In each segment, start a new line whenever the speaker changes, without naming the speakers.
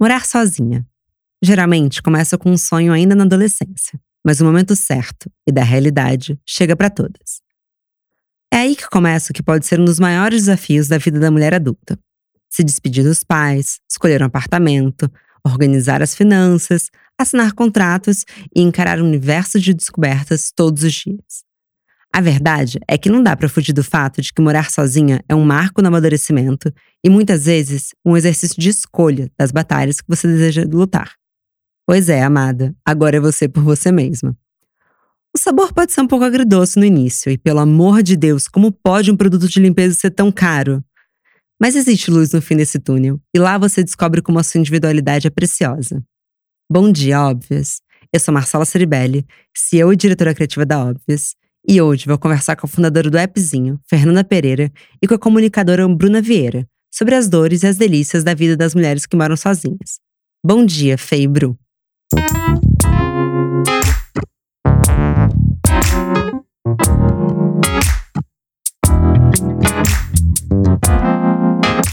Morar sozinha. Geralmente começa com um sonho ainda na adolescência, mas o momento certo e da realidade chega para todas. É aí que começa o que pode ser um dos maiores desafios da vida da mulher adulta. Se despedir dos pais, escolher um apartamento, organizar as finanças, assinar contratos e encarar um universo de descobertas todos os dias. A verdade é que não dá para fugir do fato de que morar sozinha é um marco no amadurecimento e muitas vezes um exercício de escolha das batalhas que você deseja lutar. Pois é, amada, agora é você por você mesma. O sabor pode ser um pouco agridoce no início, e pelo amor de Deus, como pode um produto de limpeza ser tão caro? Mas existe luz no fim desse túnel, e lá você descobre como a sua individualidade é preciosa. Bom dia, Óbvias! Eu sou Marcela Ceribelli, CEO e diretora criativa da Óbvias, e hoje vou conversar com a fundadora do Appzinho, Fernanda Pereira, e com a comunicadora Bruna Vieira, sobre as dores e as delícias da vida das mulheres que moram sozinhas. Bom dia, Fei e Bru.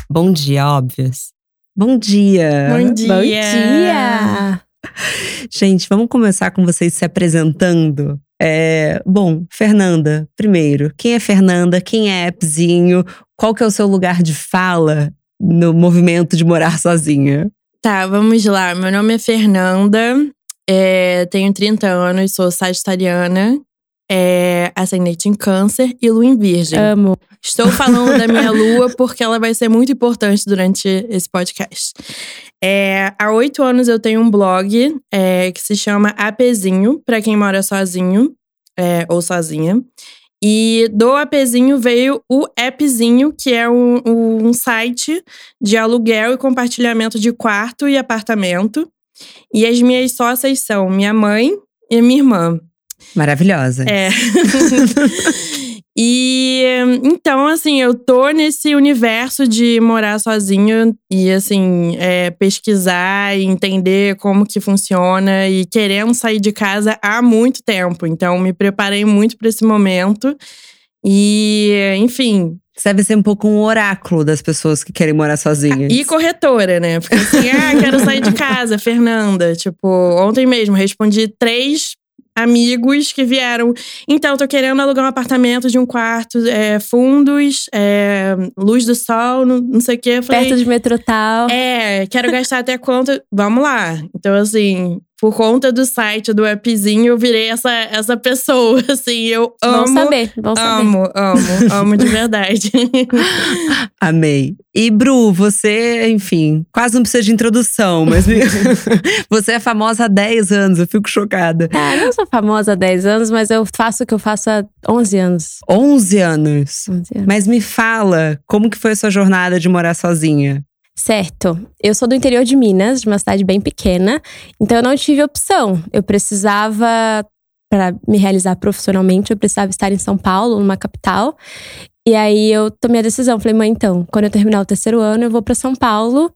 Bom dia, óbvias. Bom dia.
Bom dia.
Bom dia.
Gente, vamos começar com vocês se apresentando. É, bom, Fernanda, primeiro, quem é Fernanda? Quem é Appzinho? Qual que é o seu lugar de fala no movimento de morar sozinha?
Tá, vamos lá. Meu nome é Fernanda, é, tenho 30 anos, sou sagitariana, é, ascendente em câncer e lua em virgem.
Amo.
Estou falando da minha lua porque ela vai ser muito importante durante esse podcast. É, há oito anos eu tenho um blog é, que se chama Apezinho, para quem mora sozinho é, ou sozinha. E do Apezinho veio o Appzinho, que é um, um site de aluguel e compartilhamento de quarto e apartamento. E as minhas sócias são minha mãe e minha irmã.
Maravilhosa.
É. e então, assim, eu tô nesse universo de morar sozinha e, assim, é, pesquisar e entender como que funciona e querendo sair de casa há muito tempo. Então, me preparei muito para esse momento. E, enfim,
Você deve ser um pouco um oráculo das pessoas que querem morar sozinhas.
E corretora, né? Porque assim, ah, quero sair de casa, Fernanda. Tipo, ontem mesmo respondi três amigos que vieram. Então, tô querendo alugar um apartamento de um quarto, é, fundos, é, luz do sol, não, não sei o quê. Falei,
Perto de metrô tal.
é, quero gastar até quanto? Vamos lá. Então, assim, por conta do site, do appzinho, eu virei essa, essa pessoa, assim. Eu
Vão
amo.
saber, vão saber.
Amo, amo, amo de verdade.
Amei. E Bru, você, enfim, quase não precisa de introdução, mas você é famosa há 10 anos, eu fico chocada.
Ah, eu não sou famosa há 10 anos, mas eu faço o que eu faço há 11 anos.
11 anos.
11 anos.
Mas me fala, como que foi a sua jornada de morar sozinha?
Certo. Eu sou do interior de Minas, de uma cidade bem pequena, então eu não tive opção. Eu precisava, para me realizar profissionalmente, eu precisava estar em São Paulo, numa capital. E aí eu tomei a decisão. Falei, mãe, então, quando eu terminar o terceiro ano, eu vou para São Paulo.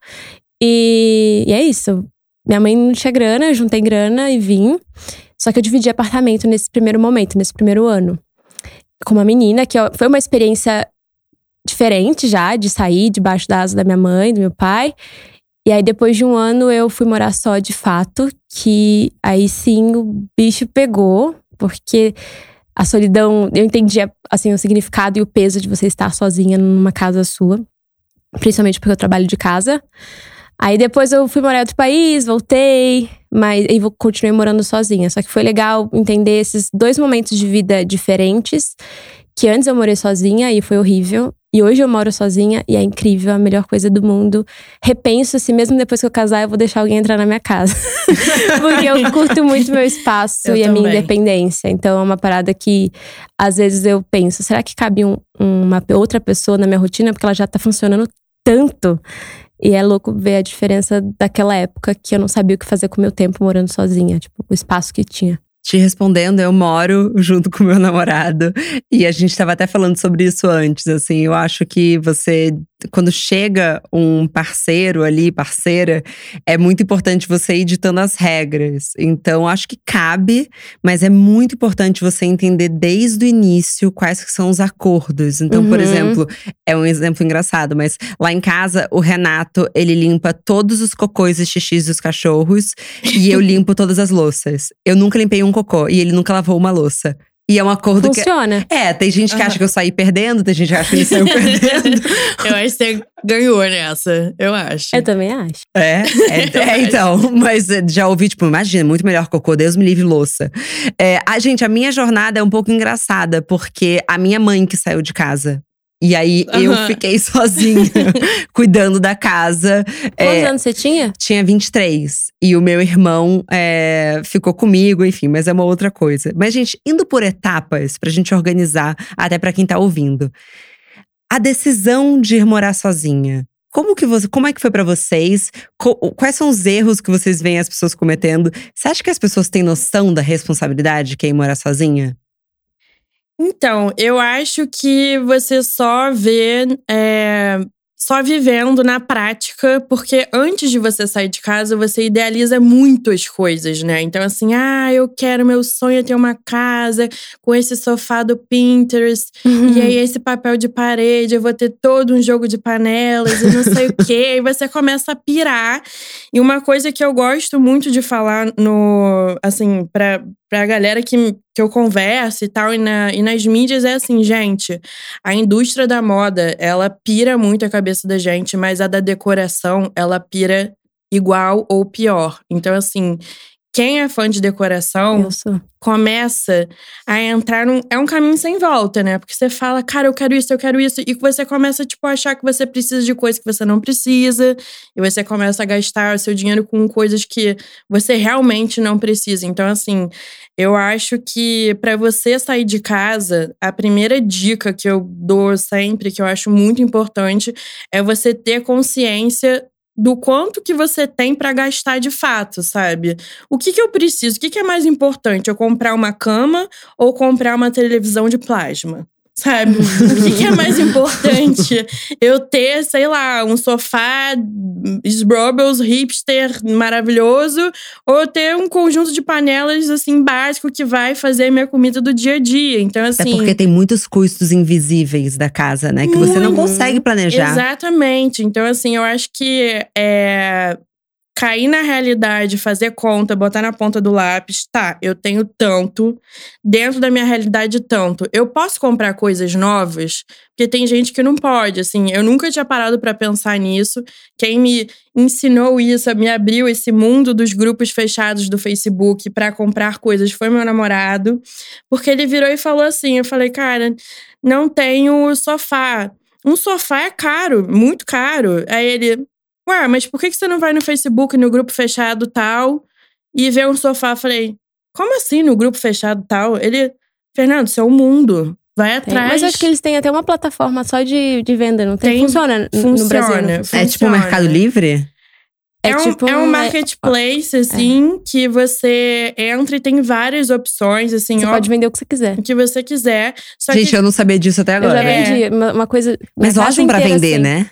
E, e é isso. Minha mãe não tinha grana, eu juntei grana e vim. Só que eu dividi apartamento nesse primeiro momento, nesse primeiro ano. Com uma menina, que foi uma experiência diferente já, de sair debaixo da asa da minha mãe, do meu pai. E aí, depois de um ano, eu fui morar só de fato, que aí sim o bicho pegou, porque a solidão, eu entendia assim, o significado e o peso de você estar sozinha numa casa sua, principalmente porque eu trabalho de casa. Aí depois eu fui morar em outro país, voltei, mas vou- continuei morando sozinha. Só que foi legal entender esses dois momentos de vida diferentes, que antes eu morei sozinha e foi horrível. E hoje eu moro sozinha e é incrível, a melhor coisa do mundo. Repenso se mesmo depois que eu casar eu vou deixar alguém entrar na minha casa. Porque eu curto muito meu espaço
Eu
e a minha
também.
independência. Então é uma parada que às vezes eu penso, será que cabe um- uma outra pessoa na minha rotina porque ela já tá funcionando tanto? E é louco ver a diferença daquela época que eu não sabia o que fazer com o meu tempo morando sozinha, tipo, o espaço que tinha.
Te respondendo, eu moro junto com meu namorado e a gente estava até falando sobre isso antes. Assim, eu acho que você, quando chega um parceiro ali, parceira, é muito importante você ir ditando as regras. Então, acho que cabe, mas é muito importante você entender desde o início quais são os acordos. Então, uhum. por exemplo, é um exemplo engraçado, mas lá em casa, o Renato, ele limpa todos os cocôs e xixis dos cachorros e eu limpo todas as louças. Eu nunca limpei um cocô e ele nunca lavou uma louça. E é um acordo
Funciona.
que. É, tem gente que acha que eu saí perdendo, tem gente que acha que ele saiu perdendo.
eu acho que você ganhou nessa, eu acho.
Eu também acho.
É, é, é então. Mas já ouvi, tipo, imagina, muito melhor cocô, Deus me livre louça. É, a, gente, a minha jornada é um pouco engraçada, porque a minha mãe que saiu de casa. E aí uhum. eu fiquei sozinha, cuidando da casa.
Quantos é, anos você tinha?
Tinha 23. E o meu irmão é, ficou comigo, enfim, mas é uma outra coisa. Mas, gente, indo por etapas, pra gente organizar, até para quem tá ouvindo. A decisão de ir morar sozinha. Como que você, como é que foi para vocês? Quais são os erros que vocês veem as pessoas cometendo? Você acha que as pessoas têm noção da responsabilidade que é ir morar sozinha?
Então, eu acho que você só vê é, só vivendo na prática, porque antes de você sair de casa, você idealiza muitas coisas, né? Então, assim, ah, eu quero, meu sonho é ter uma casa com esse sofá do Pinterest, uhum. e aí esse papel de parede, eu vou ter todo um jogo de panelas e não sei o quê. E você começa a pirar. E uma coisa que eu gosto muito de falar no, assim, pra, pra galera que, que eu converso e tal, e, na, e nas mídias é assim, gente, a indústria da moda, ela pira muito a cabeça da gente, mas a da decoração, ela pira igual ou pior. Então, assim, quem é fã de decoração começa a entrar num. É um caminho sem volta, né? Porque você fala, cara, eu quero isso, eu quero isso. E você começa, tipo, a achar que você precisa de coisas que você não precisa. E você começa a gastar o seu dinheiro com coisas que você realmente não precisa. Então, assim, eu acho que para você sair de casa, a primeira dica que eu dou sempre, que eu acho muito importante, é você ter consciência do quanto que você tem para gastar de fato, sabe? O que, que eu preciso? O que, que é mais importante? Eu comprar uma cama ou comprar uma televisão de plasma? Sabe? o que, que, é mais importante? Eu ter, sei lá, um sofá Sbrobels hipster maravilhoso ou ter um conjunto de panelas, assim, básico que vai fazer minha comida do dia a dia. Então, assim.
É porque tem muitos custos invisíveis da casa, né? Que muito, você não consegue planejar.
Exatamente. Então, assim, eu acho que é, cair na realidade, fazer conta, botar na ponta do lápis, tá, eu tenho tanto, dentro da minha realidade, tanto. Eu posso comprar coisas novas, porque tem gente que não pode, assim, eu nunca tinha parado para pensar nisso. Quem me ensinou isso, me abriu esse mundo dos grupos fechados do Facebook para comprar coisas foi meu namorado, porque ele virou e falou assim: eu falei, cara, não tenho sofá. Um sofá é caro, muito caro. Aí ele, Ué, mas por que você não vai no Facebook, no grupo fechado tal, e vê um sofá? Falei, como assim no grupo fechado tal? Ele, Fernando, isso é o mundo. Vai atrás.
Tem, mas acho que eles têm até uma plataforma só de, de venda, não tem? tem funciona, funciona no Brasil.
Funciona. É tipo o Mercado Livre?
É, é, um, tipo é um marketplace, é. assim, é. que você entra e tem várias opções, assim.
Você ó, pode vender o que você quiser.
O que você quiser.
Gente,
que,
eu não sabia disso até agora.
Eu já vendi. É. Uma, uma coisa.
Mas ótimo pra vender, assim. né?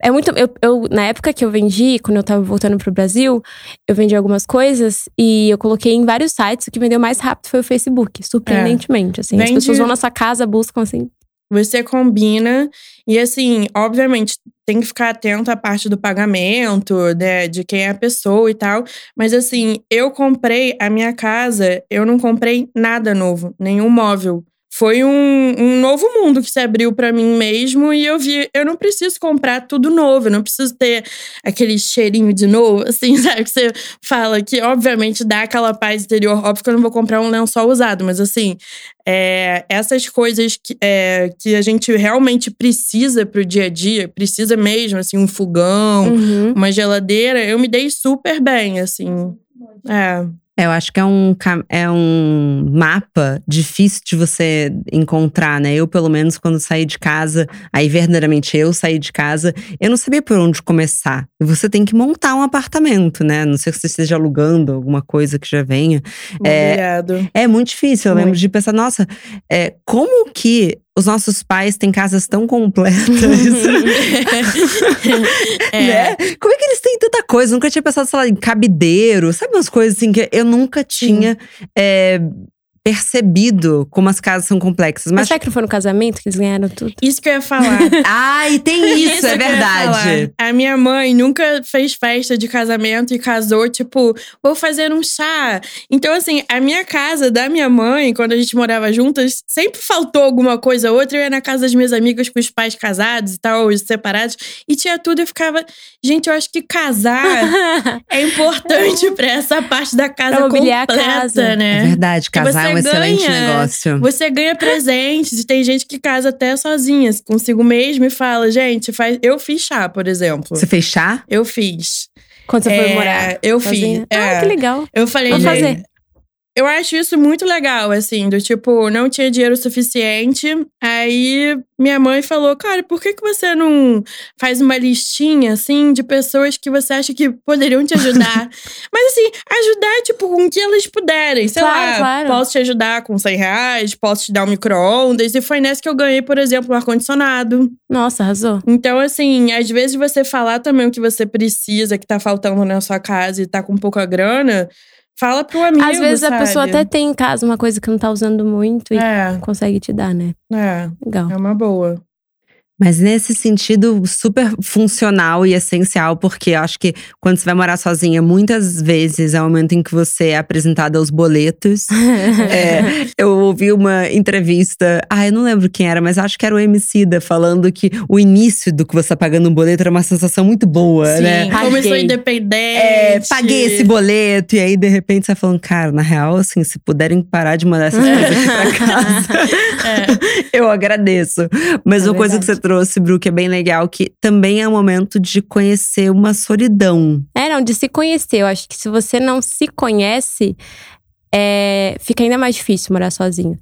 É muito. Eu, eu, na época que eu vendi, quando eu tava voltando pro Brasil, eu vendi algumas coisas e eu coloquei em vários sites. O que vendeu mais rápido foi o Facebook, surpreendentemente. É. Assim, Vende... As pessoas vão na sua casa, buscam assim.
Você combina. E assim, obviamente, tem que ficar atento à parte do pagamento, né, de quem é a pessoa e tal. Mas assim, eu comprei a minha casa, eu não comprei nada novo, nenhum móvel foi um, um novo mundo que se abriu para mim mesmo e eu vi, eu não preciso comprar tudo novo, eu não preciso ter aquele cheirinho de novo, assim, sabe? Que você fala que, obviamente, dá aquela paz interior. Óbvio que eu não vou comprar um lençol usado, mas assim, é, essas coisas que, é, que a gente realmente precisa pro dia a dia, precisa mesmo, assim, um fogão, uhum. uma geladeira, eu me dei super bem, assim. É.
É, eu acho que é um, é um mapa difícil de você encontrar, né? Eu, pelo menos, quando saí de casa, aí verdadeiramente eu saí de casa, eu não sabia por onde começar. Você tem que montar um apartamento, né? Não sei se você esteja alugando alguma coisa que já venha. É, é muito difícil. Eu muito. lembro de pensar, nossa, é, como que os nossos pais têm casas tão completas. é. né? Como é que eles têm tanta coisa? nunca tinha pensado, sei lá, em cabideiro, sabe umas coisas assim que eu nunca tinha. É, percebido como as casas são complexas.
Mas, mas será que não foi no casamento que eles ganharam tudo?
Isso que eu ia falar.
Ai, tem isso, isso é verdade.
A minha mãe nunca fez festa de casamento e casou, tipo, vou fazer um chá. Então, assim, a minha casa da minha mãe, quando a gente morava juntas, sempre faltou alguma coisa ou outra. Eu ia na casa das minhas amigas com os pais casados e tal, os separados, e tinha tudo. Eu ficava, gente, eu acho que casar é importante pra essa parte da casa pra completa, a casa. né?
É verdade, casar é um excelente negócio.
Você ganha presentes. e tem gente que casa até sozinha, consigo mesmo, e fala: gente, faz... eu fiz chá, por exemplo.
Você fez chá?
Eu fiz.
Quando você é, foi morar?
Eu sozinha? fiz.
Ah,
é.
que legal.
Eu falei, Vamos gente, fazer. Eu acho isso muito legal, assim, do tipo, não tinha dinheiro suficiente. Aí minha mãe falou: Cara, por que, que você não faz uma listinha, assim, de pessoas que você acha que poderiam te ajudar? Mas, assim, ajudar, tipo, com o que elas puderem. Sei claro, lá, claro. posso te ajudar com 100 reais, posso te dar um micro-ondas. E foi nessa que eu ganhei, por exemplo, um ar-condicionado.
Nossa, arrasou.
Então, assim, às vezes você falar também o que você precisa, que tá faltando na sua casa e tá com pouca grana Fala pro amigo.
Às vezes
sabe?
a pessoa até tem em casa uma coisa que não tá usando muito e é. consegue te dar, né?
É. Legal. É uma boa.
Mas nesse sentido, super funcional e essencial, porque eu acho que quando você vai morar sozinha, muitas vezes é o momento em que você é apresentada aos boletos. é, eu ouvi uma entrevista, ah, eu não lembro quem era, mas acho que era o Emicida falando que o início do que você tá pagando um boleto era uma sensação muito boa,
Sim,
né?
Eu sou independente.
É, paguei esse boleto, e aí de repente você tá falando, cara, na real, assim, se puderem parar de mandar essas coisas aqui pra casa, é. eu agradeço. Mas é uma verdade. coisa que você trouxe, que é bem legal, que também é um momento de conhecer uma solidão.
É, não, de se conhecer. Eu acho que se você não se conhece, é, fica ainda mais difícil morar sozinho.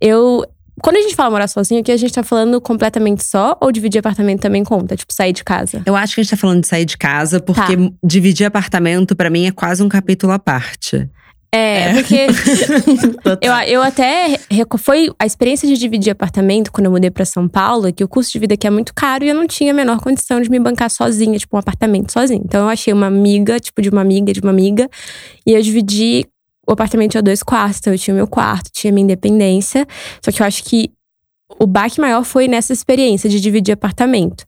Eu. Quando a gente fala morar sozinho, aqui a gente tá falando completamente só ou dividir apartamento também conta? Tipo, sair de casa?
Eu acho que a gente tá falando de sair de casa, porque tá. dividir apartamento para mim é quase um capítulo à parte.
É, é, porque eu, eu até. Foi a experiência de dividir apartamento quando eu mudei para São Paulo, que o custo de vida aqui é muito caro e eu não tinha a menor condição de me bancar sozinha, tipo, um apartamento sozinha. Então eu achei uma amiga, tipo, de uma amiga, de uma amiga, e eu dividi o apartamento a dois quartos. Então eu tinha meu quarto, tinha minha independência. Só que eu acho que o baque maior foi nessa experiência de dividir apartamento.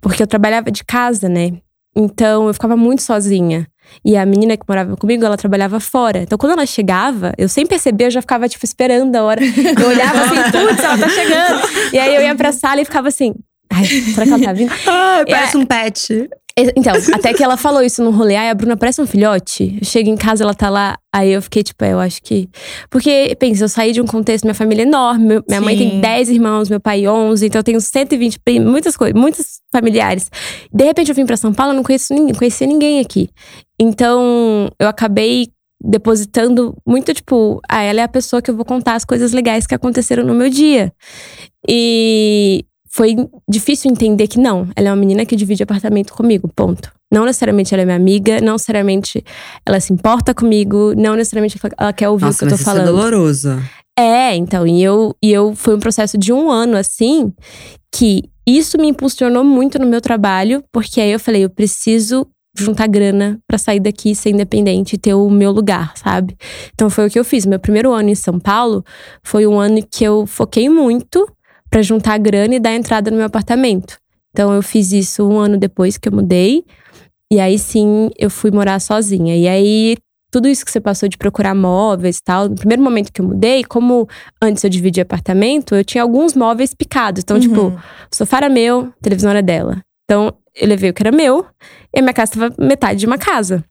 Porque eu trabalhava de casa, né? Então eu ficava muito sozinha. E a menina que morava comigo, ela trabalhava fora. Então, quando ela chegava, eu sem perceber, eu já ficava, tipo, esperando a hora. Eu olhava assim, putz, ela tá chegando. E aí eu ia pra sala e ficava assim. Ai, será que ela tá vindo?
Ah, parece um pet.
Então, até que ela falou isso no rolê. Ai, a Bruna parece um filhote. Eu chego em casa, ela tá lá. Aí eu fiquei, tipo, é, eu acho que. Porque, pensa, eu saí de um contexto, minha família é enorme. Minha Sim. mãe tem 10 irmãos, meu pai 11. Então eu tenho 120 primos, muitas coisas, muitos familiares. De repente eu vim pra São Paulo, eu não conheço ninguém, conhecia ninguém aqui. Então eu acabei depositando muito, tipo, ah, ela é a pessoa que eu vou contar as coisas legais que aconteceram no meu dia. E foi difícil entender que não, ela é uma menina que divide apartamento comigo, ponto. Não necessariamente ela é minha amiga, não necessariamente ela se importa comigo, não necessariamente ela quer ouvir
Nossa,
o que eu tô falando.
Isso é doloroso.
É, então, e eu, e eu foi um processo de um ano assim, que isso me impulsionou muito no meu trabalho, porque aí eu falei, eu preciso juntar grana para sair daqui, ser independente e ter o meu lugar, sabe? Então foi o que eu fiz. Meu primeiro ano em São Paulo foi um ano que eu foquei muito para juntar grana e dar entrada no meu apartamento. Então eu fiz isso um ano depois que eu mudei. E aí sim eu fui morar sozinha. E aí tudo isso que você passou de procurar móveis e tal, no primeiro momento que eu mudei, como antes eu dividia apartamento, eu tinha alguns móveis picados. Então, tipo, uhum. tipo, o sofá era meu, a televisão era dela. Então, eu levei o que era meu, e a minha casa tava metade de uma casa.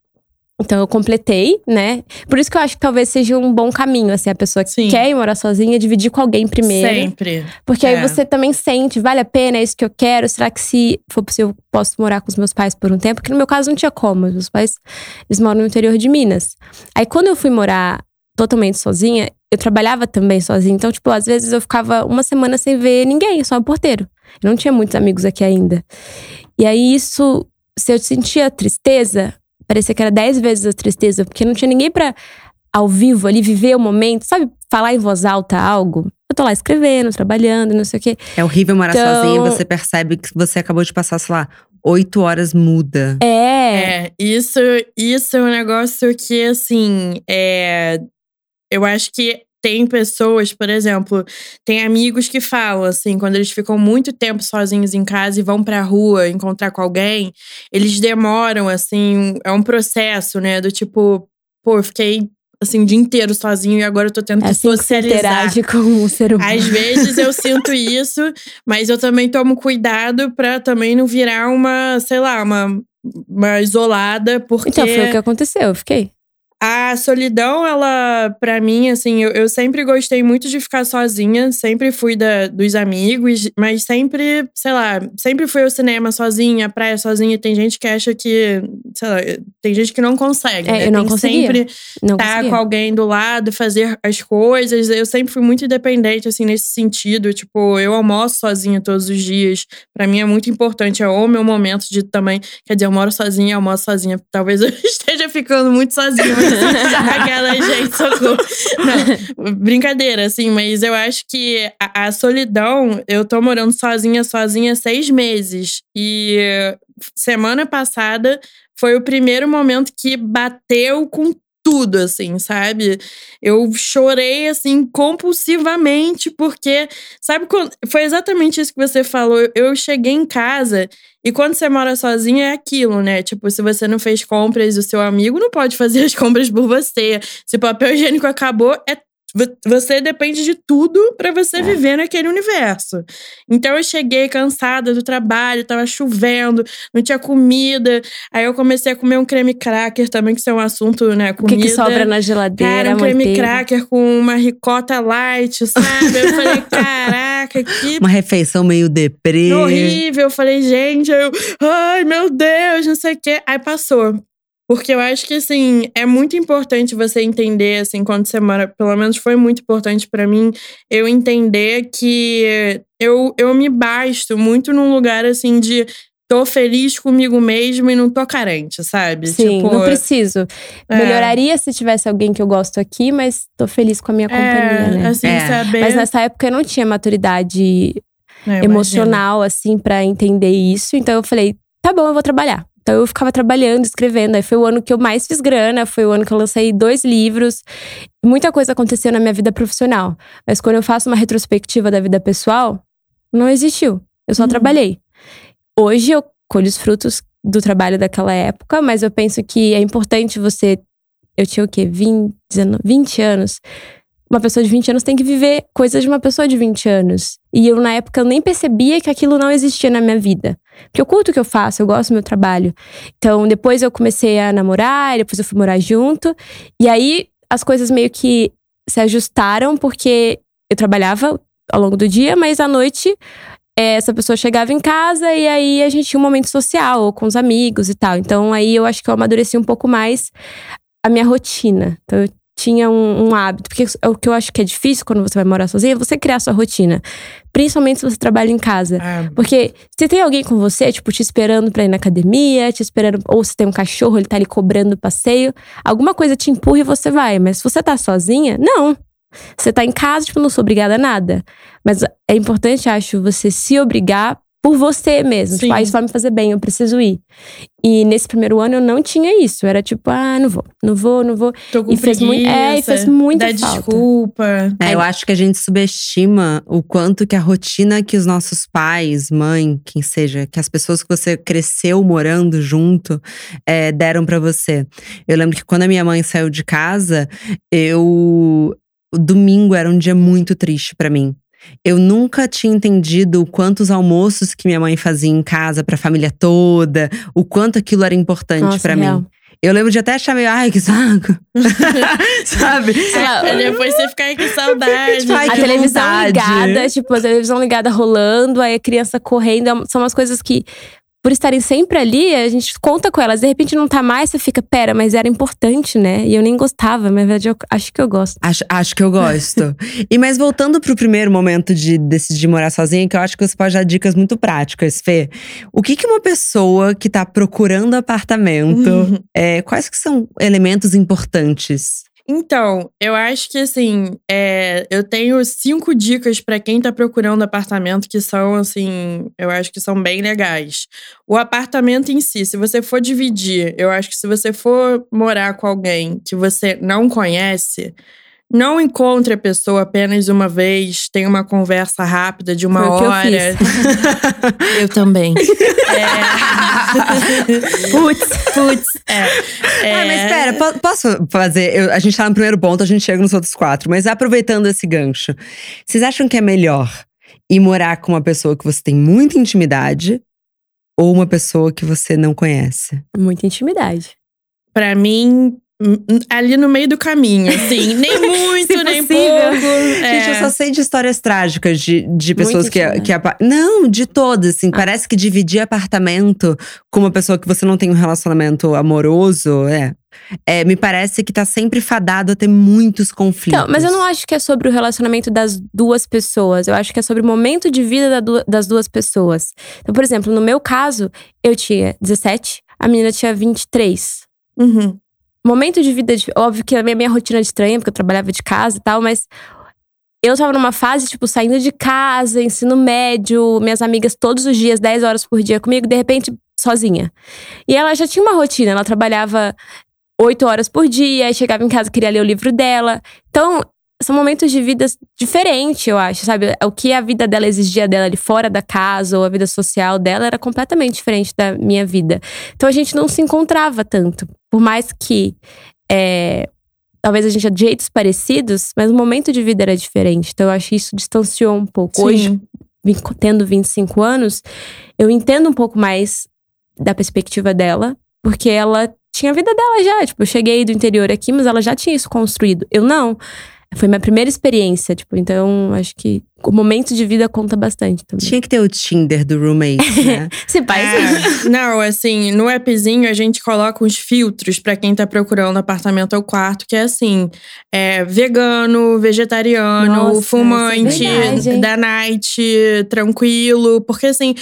Então eu completei, né? Por isso que eu acho que talvez seja um bom caminho, assim, a pessoa que
Sim.
quer ir morar sozinha, dividir com alguém primeiro.
Sempre.
Porque aí
É.
você também sente, vale a pena, é isso que eu quero? Será que se for possível, eu posso morar com os meus pais por um tempo? Porque no meu caso não tinha como. Meus pais, eles moram no interior de Minas. Aí quando eu fui morar totalmente sozinha, eu trabalhava também sozinha. Então, tipo, às vezes eu ficava uma semana sem ver ninguém, só o porteiro. Eu não tinha muitos amigos aqui ainda. E aí isso, se eu sentia tristeza, parecia que era dez vezes a tristeza, porque não tinha ninguém pra ao vivo ali viver o momento, sabe? Falar em voz alta algo. Eu tô lá escrevendo, trabalhando, não sei o quê.
É horrível morar
Então-
sozinha e você percebe que você acabou de passar, sei lá, oito horas muda.
É.
É, isso, isso é um negócio que, assim, é, eu acho que tem pessoas, por exemplo, tem amigos que falam assim, quando eles ficam muito tempo sozinhos em casa e vão pra rua encontrar com alguém, eles demoram, assim, é um processo, né? Do tipo, pô, fiquei assim o dia inteiro sozinho e agora eu tô tendo
É
que
assim que
socializar.
interage com um ser humano.
Às vezes eu sinto isso, mas eu também tomo cuidado pra também não virar uma, sei lá, uma, uma isolada, porque
Então, foi o que aconteceu, eu fiquei.
A solidão, ela, pra mim, assim, eu, eu sempre gostei muito de ficar sozinha, sempre fui da, dos amigos, mas sempre, sei lá, sempre fui ao cinema sozinha, à praia sozinha. Tem gente que acha que, sei lá, tem gente que não consegue.
É,
né?
eu não
Tem
conseguia.
sempre
Não
tá
conseguia.
com alguém do lado, fazer as coisas. Eu sempre fui muito independente, assim, nesse sentido. Tipo, eu almoço sozinha todos os dias. Pra mim é muito importante. É o meu momento de também. Quer dizer, eu moro sozinha, almoço sozinha. Talvez eu esteja ficando muito assim, aquela gente, socorro. Não, brincadeira, assim, mas eu acho que a, a solidão, eu tô morando sozinha, sozinha seis meses. E semana passada foi o primeiro momento que bateu com tudo, assim, sabe? Eu chorei, assim, compulsivamente, porque, sabe, quando, foi exatamente isso que você falou. Eu- cheguei em casa e quando você mora sozinha é aquilo, né? Tipo, se você não fez compras, o seu amigo não pode fazer as compras por você. Se o papel higiênico acabou, é você depende de tudo pra você viver naquele universo. Então eu cheguei cansada do trabalho, tava chovendo, não tinha comida. Aí eu comecei a comer um creme cracker também, que isso é um assunto, né?
O que,
Comida.
que sobra na geladeira?
Cara, um creme
manteiga.
cracker com uma ricota light, sabe? Eu falei, caraca, que
Uma refeição meio deprê.
horrível. Eu falei, gente, eu, ai meu Deus, não sei o quê. Aí passou. Porque eu acho que, assim, é muito importante você entender, assim, quando você mora, pelo menos foi muito importante pra mim, eu entender que eu, eu me basto muito num lugar, assim, de tô feliz comigo mesmo e não tô carente, sabe?
Sim,
tipo,
não preciso.
é.
Melhoraria se tivesse alguém que eu gosto aqui, mas tô feliz com a minha companhia,
é,
né?
assim,
É.
saber.
Mas nessa época eu não tinha maturidade
É,
emocional, assim, pra entender isso. Então eu falei, tá bom, eu vou trabalhar. Então eu ficava trabalhando, escrevendo. Aí foi o ano que eu mais fiz grana, foi o ano que eu lancei dois livros. Muita coisa aconteceu na minha vida profissional. Mas quando eu faço uma retrospectiva da vida pessoal, não existiu. Eu só
Uhum.
trabalhei. Hoje eu colho os frutos do trabalho daquela época, mas eu penso que é importante você. Eu tinha o quê? 20, 19, 20 anos. Uma pessoa de 20 anos tem que viver coisas de uma pessoa de 20 anos. E eu, na época, eu nem percebia que aquilo não existia na minha vida. Porque eu curto o que eu faço, eu gosto do meu trabalho. Então, depois eu comecei a namorar, depois eu fui morar junto. E aí, as coisas meio que se ajustaram, porque eu trabalhava ao longo do dia, mas à noite eh, essa pessoa chegava em casa e aí a gente tinha um momento social, ou com os amigos e tal. Então, aí eu acho que eu amadureci um pouco mais a minha rotina. Então, eu tinha um, um hábito. Porque o que eu acho que é difícil quando você vai morar sozinha é você criar sua rotina. Principalmente se você trabalha em casa.
É.
Porque se tem alguém com você, tipo, te esperando pra ir na academia, te esperando, ou se tem um cachorro, ele tá ali cobrando o passeio, alguma coisa te empurra e você vai. Mas se você tá sozinha, não. Você tá em casa, tipo, não sou obrigada a nada. Mas é importante, acho, você se obrigar por você mesmo.
Sim.
Tipo, ah, isso vai me fazer bem, eu preciso ir. E nesse primeiro ano eu não tinha isso. Era tipo, ah, não vou, não vou, não vou.
Tô com
E fez mui-
preguiça,
é, e fez muita
dá
falta.
desculpa.
É, eu acho que a gente subestima o quanto que a rotina que os nossos pais, mãe, quem seja, que as pessoas que você cresceu morando junto, é, deram pra você. Eu lembro que quando a minha mãe saiu de casa, eu. O domingo era um dia muito triste pra mim. Eu nunca tinha entendido o quantos almoços que minha mãe fazia em casa pra família toda, o quanto aquilo era importante
real.
mim. Eu lembro de até achar meio, ai, que saco. Sabe?
É, depois você fica aí com saudade.
Tipo, ai,
a televisão
vontade.
ligada, tipo, a televisão ligada rolando, aí a criança correndo. é- São umas coisas que, por estarem sempre ali, a gente conta com elas. De repente não tá mais, você fica, pera, mas era importante, né? E eu nem gostava, mas na verdade eu acho que eu gosto.
Acho, acho que eu gosto. e mas voltando pro primeiro momento de decidir morar sozinha, que eu acho que você pode dar dicas muito práticas, Fê. O que que uma pessoa que tá procurando apartamento,
Uhum.
é, quais que são elementos importantes?
Então, eu acho que assim, é, eu tenho cinco dicas pra quem tá procurando apartamento que são assim, eu acho que são bem legais. O apartamento em si, se você for dividir, eu acho que se você for morar com alguém que você não conhece, não encontre a pessoa apenas uma vez, tenha uma conversa rápida de uma
Foi o que eu
hora. Eu também. É.
Putz.
Putz, é.
Ah, mas
É.
espera, po- posso fazer? Eu- a gente tá no primeiro ponto, a gente chega nos outros quatro. Mas aproveitando esse gancho, vocês acham que é melhor ir morar com uma pessoa que você tem muita intimidade ou uma pessoa que você não conhece?
Muita intimidade.
Pra mim, ali no meio do caminho, assim. Nem muito, nem
possível.
pouco.
Gente, eu
É.
só sei de histórias trágicas de, de pessoas
Muito
que, que. Não, de todas, assim. Parece que dividir apartamento com uma pessoa que você não tem um relacionamento amoroso, é. é me parece que tá sempre fadado a ter muitos conflitos.
Então, mas eu não acho que é sobre o relacionamento das duas pessoas. Eu acho que é sobre o momento de vida das duas pessoas. Então, por exemplo, no meu caso, eu tinha 17, a menina tinha 23.
Uhum.
Momento de vida, de- óbvio que a minha, minha rotina é estranha, porque eu trabalhava de casa e tal, mas eu tava numa fase, tipo, saindo de casa, ensino médio, minhas amigas todos os dias, 10 horas por dia comigo, de repente, sozinha. E ela já tinha uma rotina, ela trabalhava 8 horas por dia, chegava em casa, queria ler o livro dela. Então, são momentos de vida diferentes, eu acho, sabe? O que a vida dela exigia dela ali fora da casa, ou a vida social dela, era completamente diferente da minha vida. Então a gente não se encontrava tanto. Por mais que é, talvez a gente tinha jeitos parecidos, mas o momento de vida era diferente. Então eu acho que isso distanciou um pouco. Hoje,
Sim.
vim- tendo 25 anos, eu entendo um pouco mais da perspectiva dela, porque ela tinha a vida dela já. Tipo, eu cheguei do interior aqui, mas ela já tinha isso construído. Eu não. Foi minha primeira experiência, tipo, então acho que o momento de vida conta bastante também.
Tinha que ter o Tinder do roommate, né?
Se pai, sim.
É, não, assim, no appzinho a gente coloca uns filtros pra quem tá procurando apartamento ou quarto, que é assim: é, vegano, vegetariano,
Nossa,
fumante,
é verdade, hein?
da night, tranquilo. Porque assim,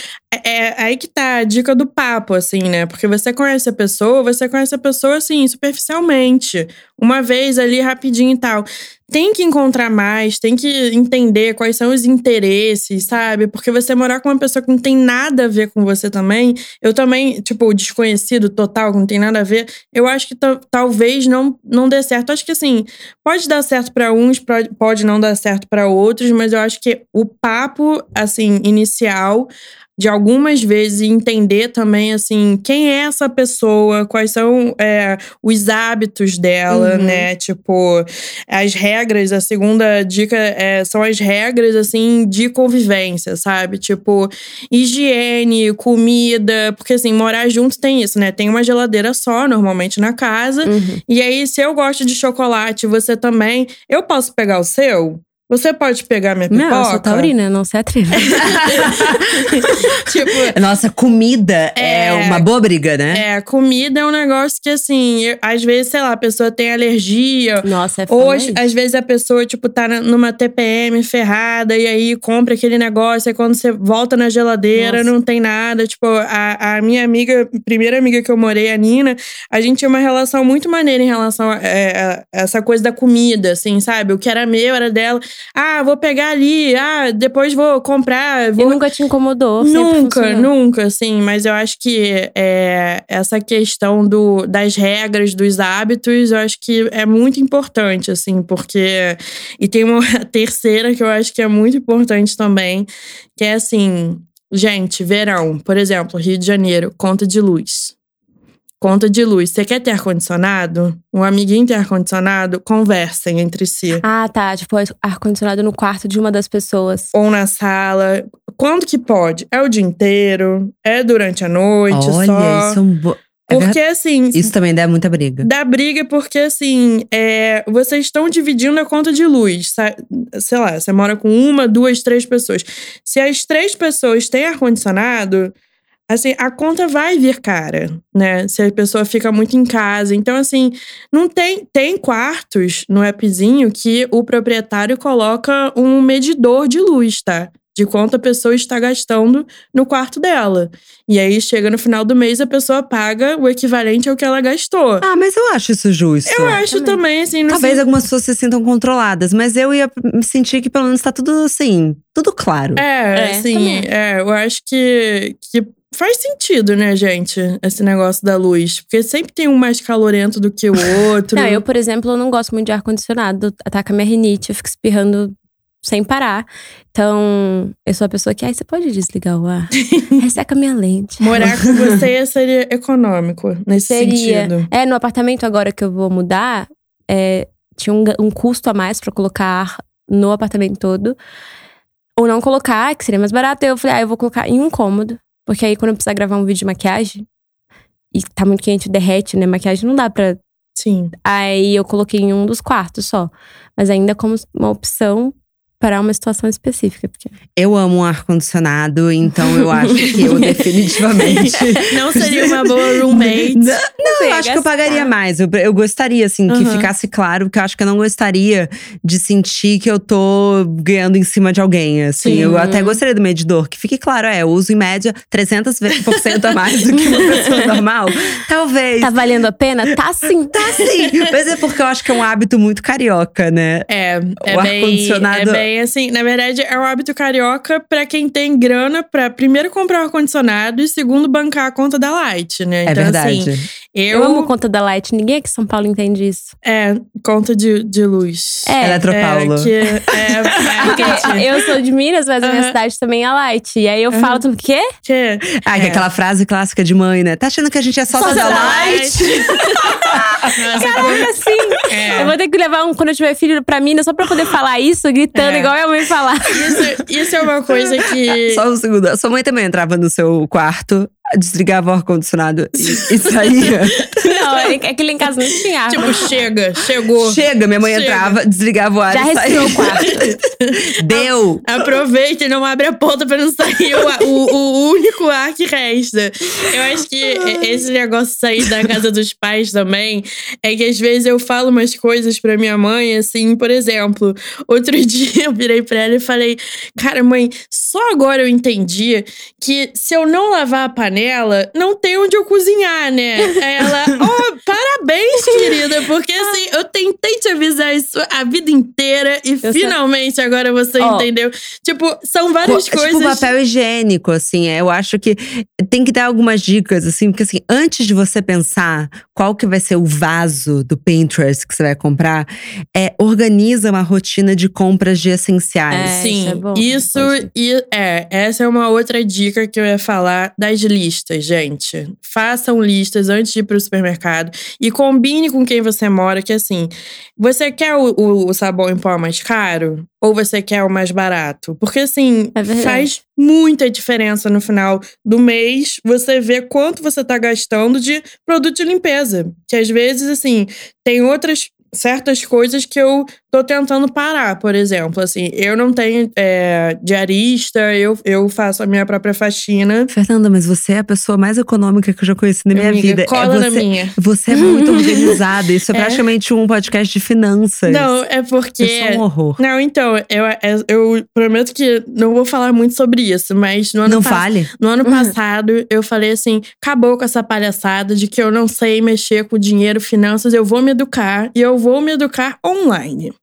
é, é aí que tá a dica do papo, assim, né? Porque você conhece a pessoa, você conhece a pessoa, assim, superficialmente. Uma vez ali, rapidinho e tal. Tem que encontrar mais, tem que entender quais são os interesses, sabe? Porque você morar com uma pessoa que não tem nada a ver com você também, eu também, tipo, desconhecido total, que não tem nada a ver, eu acho que ta- talvez não, não dê certo. Acho que assim, pode dar certo pra uns, pode, não dar certo pra outros, mas eu acho que o papo, assim, inicial, de algumas vezes entender também, assim, quem é essa pessoa, quais são é, os hábitos dela,
Uhum.
né? Tipo, as regras, a segunda dica é, são as regras, assim, de convivência, sabe? Tipo, higiene, comida, porque assim, morar junto tem isso, né? Tem uma geladeira só, normalmente, na casa.
Uhum.
E aí, se eu gosto de chocolate, você também, eu posso pegar o seu? Você pode pegar minha pipoca?
Não, eu sou taurina, não se atreva.
tipo,
Nossa, comida é,
É.
uma boa briga, né?
é, comida é um negócio que, assim, eu- às vezes, sei lá, a pessoa tem alergia.
Nossa, é
Ou às, às vezes a pessoa, tipo, tá numa TPM ferrada e aí compra aquele negócio, aí quando você volta na geladeira
Nossa.
não tem nada. Tipo, a, a minha amiga, primeira amiga que eu morei, a Nina, a gente tinha uma relação muito maneira em relação a, é, a essa coisa da comida, assim, sabe? O que era meu era dela. Ah, vou pegar ali, ah, depois vou comprar,
E
vou
nunca te incomodou?
Nunca, nunca, assim. Mas eu acho que é, essa questão do, das regras, dos hábitos, eu acho que é muito importante, assim, porque. E tem uma terceira que eu acho que é muito importante também, que é assim. Gente, verão, por exemplo, Rio de Janeiro, conta de luz. Conta de luz. Você quer ter ar-condicionado? Um amiguinho ter ar-condicionado? Conversem entre si.
Ah, tá. Tipo, ar-condicionado no quarto de uma das pessoas.
ou na sala. Quando que pode? É o dia inteiro? É durante a noite
Olha,
só?
isso é um bo... É
Porque, assim,
Isso também dá muita briga.
Dá briga porque, assim, é, vocês estão dividindo a conta de luz. Sei lá, você mora com uma, duas, três pessoas. Se as três pessoas têm ar-condicionado, assim, a conta vai vir cara, né? Se a pessoa fica muito em casa. Então, assim, não tem. Tem quartos no appzinho que o proprietário coloca um medidor de luz, tá? De quanto a pessoa está gastando no quarto dela. E aí chega no final do mês, a pessoa paga o equivalente ao que ela gastou.
Ah, mas eu acho isso justo.
Eu acho também, assim, não
Talvez
sei.
algumas pessoas se sintam controladas, mas eu ia me sentir que pelo menos tá tudo assim, tudo claro.
É,
É,
assim,
também.
é, eu acho que, que faz sentido, né, gente? Esse negócio da luz. Porque sempre tem um mais calorento do que o outro.
Não, eu, por exemplo, não gosto muito de ar-condicionado. Ataca minha rinite, eu fico espirrando sem parar. Então, eu sou a pessoa que, ai, você pode desligar o ar? Resseca minha lente.
Morar com você seria econômico, nesse
Seria.
sentido.
É, no apartamento agora que eu vou mudar, é, tinha um, um custo a mais pra colocar ar no apartamento todo. Ou não colocar, que seria mais barato. Aí eu falei, ah, eu vou colocar em um cômodo. Porque aí quando eu precisar gravar um vídeo de maquiagem, e tá muito quente, derrete, né? Maquiagem não dá pra.
Sim.
Aí eu coloquei em um dos quartos só. Mas ainda como uma opção para uma situação específica. Porque...
Eu amo um ar-condicionado, então eu acho que eu definitivamente.
Não seria uma boa roommate.
Não, não, eu acho que eu
gastar.
pagaria mais. Eu, eu gostaria, assim, que
Aham.
ficasse claro, porque eu acho que eu não gostaria de sentir que eu tô ganhando em cima de alguém, assim.
Sim.
Eu até gostaria do medidor, que fique claro, é, eu uso em média 300% a mais do que uma pessoa normal. Talvez.
Tá valendo a pena? Tá sim.
Tá sim, mas é porque eu acho que é um hábito muito carioca, né?
É, é
O
bem,
ar-condicionado-
é bem assim. Na verdade, é um hábito carioca pra quem tem grana pra primeiro comprar o ar-condicionado e segundo bancar a conta da Light, né?
É
então,
verdade.
assim,
Eu,
eu.
amo conta da Light. Ninguém aqui em São Paulo entende isso.
É, conta de, de luz.
É.
Eletropaulo.
É, que, é, é,
Porque eu sou de Minas, mas a minha cidade também é Light. E aí eu falo tudo, quê?
que,
Ah, que é
É.
aquela frase clássica de mãe, né? Tá achando que a gente é sócia
Sócia
da
da
Light?
Caraca, assim.
É.
Eu vou ter que levar um, quando eu tiver filho pra Minas, só pra poder falar isso, gritando,
É.
igual minha mãe falar.
Isso, isso é uma coisa que.
Só um segundo. A sua mãe também entrava no seu quarto, desligava o ar-condicionado e, e saía.
Não, é que lá em casa não tinha ar.
Tipo, chega, chegou.
Chega, minha mãe
Chega.
entrava, desligava o ar
Já respirou o quarto.
Deu!
Aproveita e não abre a ponta pra não sair o, o, o único ar que resta. Eu acho que esse negócio de sair da casa dos pais também é que às vezes eu falo umas coisas pra minha mãe, assim, por exemplo, outro dia eu virei pra ela e falei: Cara, mãe, só agora eu entendi que se eu não lavar a panela, não tem onde eu cozinhar, né? Aí ela, oh, parabéns, querida, porque assim, eu tentei te avisar isso a vida inteira e
sei.
finalmente agora você
Ó.
entendeu. Tipo, são várias
é
coisas.
Tipo papel higiênico, assim. é, Eu acho que tem que dar algumas dicas, assim, porque assim, antes de você pensar qual que vai ser o vaso do Pinterest que você vai comprar, é organiza uma rotina de compras de essenciais.
É,
Sim,
isso é bom.
isso e é, essa é uma outra dica que eu ia falar das listas, gente. Façam listas antes de ir pro supermercado e combine com quem você mora, que assim, você quer o, o- o sabão em pó mais caro? Ou você quer o mais barato? Porque assim,
É
faz muita diferença no final do mês você vê quanto você tá gastando de produto de limpeza, que às vezes assim, tem outras certas coisas que eu tô tentando parar, por exemplo. Assim, eu não tenho é, diarista, eu, eu faço a minha própria faxina.
Fernanda, mas você é a pessoa mais econômica que eu já conheci na minha
Amiga,
vida.
cola
é
na
você,
minha.
Você é muito organizada. Isso é,
É.
praticamente um podcast de finanças.
Não, é porque.
Eu sou um horror.
Não, então, eu, eu prometo que não vou falar muito sobre isso, mas no ano
Não
pass-
fale.
No ano passado, eu falei assim: acabou com essa palhaçada de que eu não sei mexer com dinheiro, finanças, eu vou me educar e eu vou me educar online.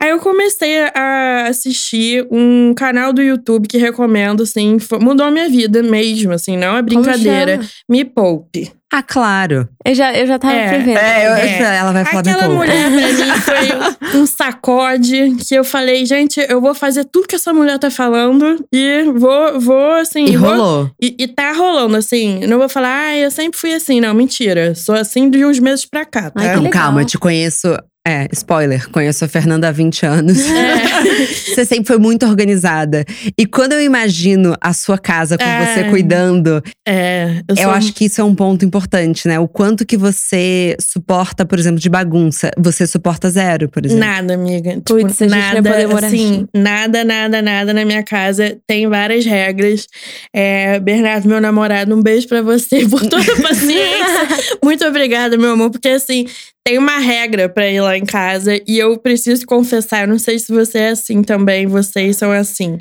Aí eu comecei a assistir um canal do YouTube que recomendo, assim, mudou a minha vida mesmo, assim, não é brincadeira. Me poupe.
Ah, claro.
Eu já, eu já tava
É.
prevendo.
É, eu-
É.
ela vai falar
Aquela mulher pra mim foi um sacode que eu falei, gente, eu vou fazer tudo que essa mulher tá falando e vou, vou assim.
E
vou-
rolou.
E, e tá rolando, assim. Não vou falar, ah, eu sempre fui assim. Não, mentira. Sou assim de uns meses pra cá, tá?
Ai,
Então, calma, eu te conheço É, spoiler, conheço a Fernanda há 20 anos.
É.
você sempre foi muito organizada. E quando eu imagino a sua casa com
É.
você cuidando,
É, eu,
eu,
sou
acho que isso é um ponto importante, né? O quanto que você suporta, por exemplo, de bagunça. Você suporta zero, por exemplo.
Nada, amiga. Tipo,
ia
nada, assim, nada, nada, nada na minha casa. Tem várias regras. É, Bernardo, meu namorado, um beijo pra você por toda a paciência. Muito obrigada, meu amor, porque assim, tem uma regra pra ir lá em casa e eu preciso confessar, eu não sei se você é assim também, vocês são assim.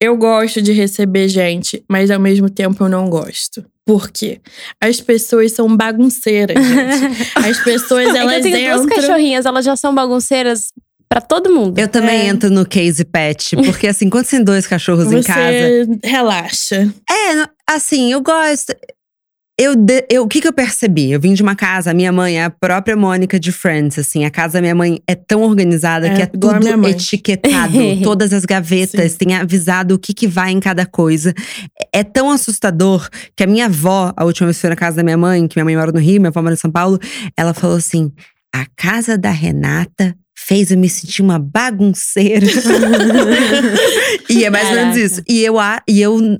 Eu gosto de receber gente, mas ao mesmo tempo eu não gosto. Por quê? As pessoas são bagunceiras, gente. As pessoas,
que
elas
eu tenho duas
entram…
cachorrinhas, elas já são bagunceiras pra todo mundo.
Eu também
É.
entro no case pet, porque assim, quando você tem dois cachorros em casa.
Você relaxa.
É, assim, eu gosto. Eu, eu, o que, que eu percebi? Eu vim de uma casa, a minha mãe é a própria Mônica de Friends, assim. A casa da minha mãe é tão organizada
É,
que é tudo etiquetado. todas as gavetas, tem avisado o que, que vai em cada coisa. É é tão assustador que a minha avó, a última vez que foi na casa da minha mãe, que minha mãe mora no Rio, minha avó mora em São Paulo, ela falou assim: a casa da Renata fez eu me sentir uma bagunceira. e é mais ou menos
Caraca.
isso. E eu, e eu.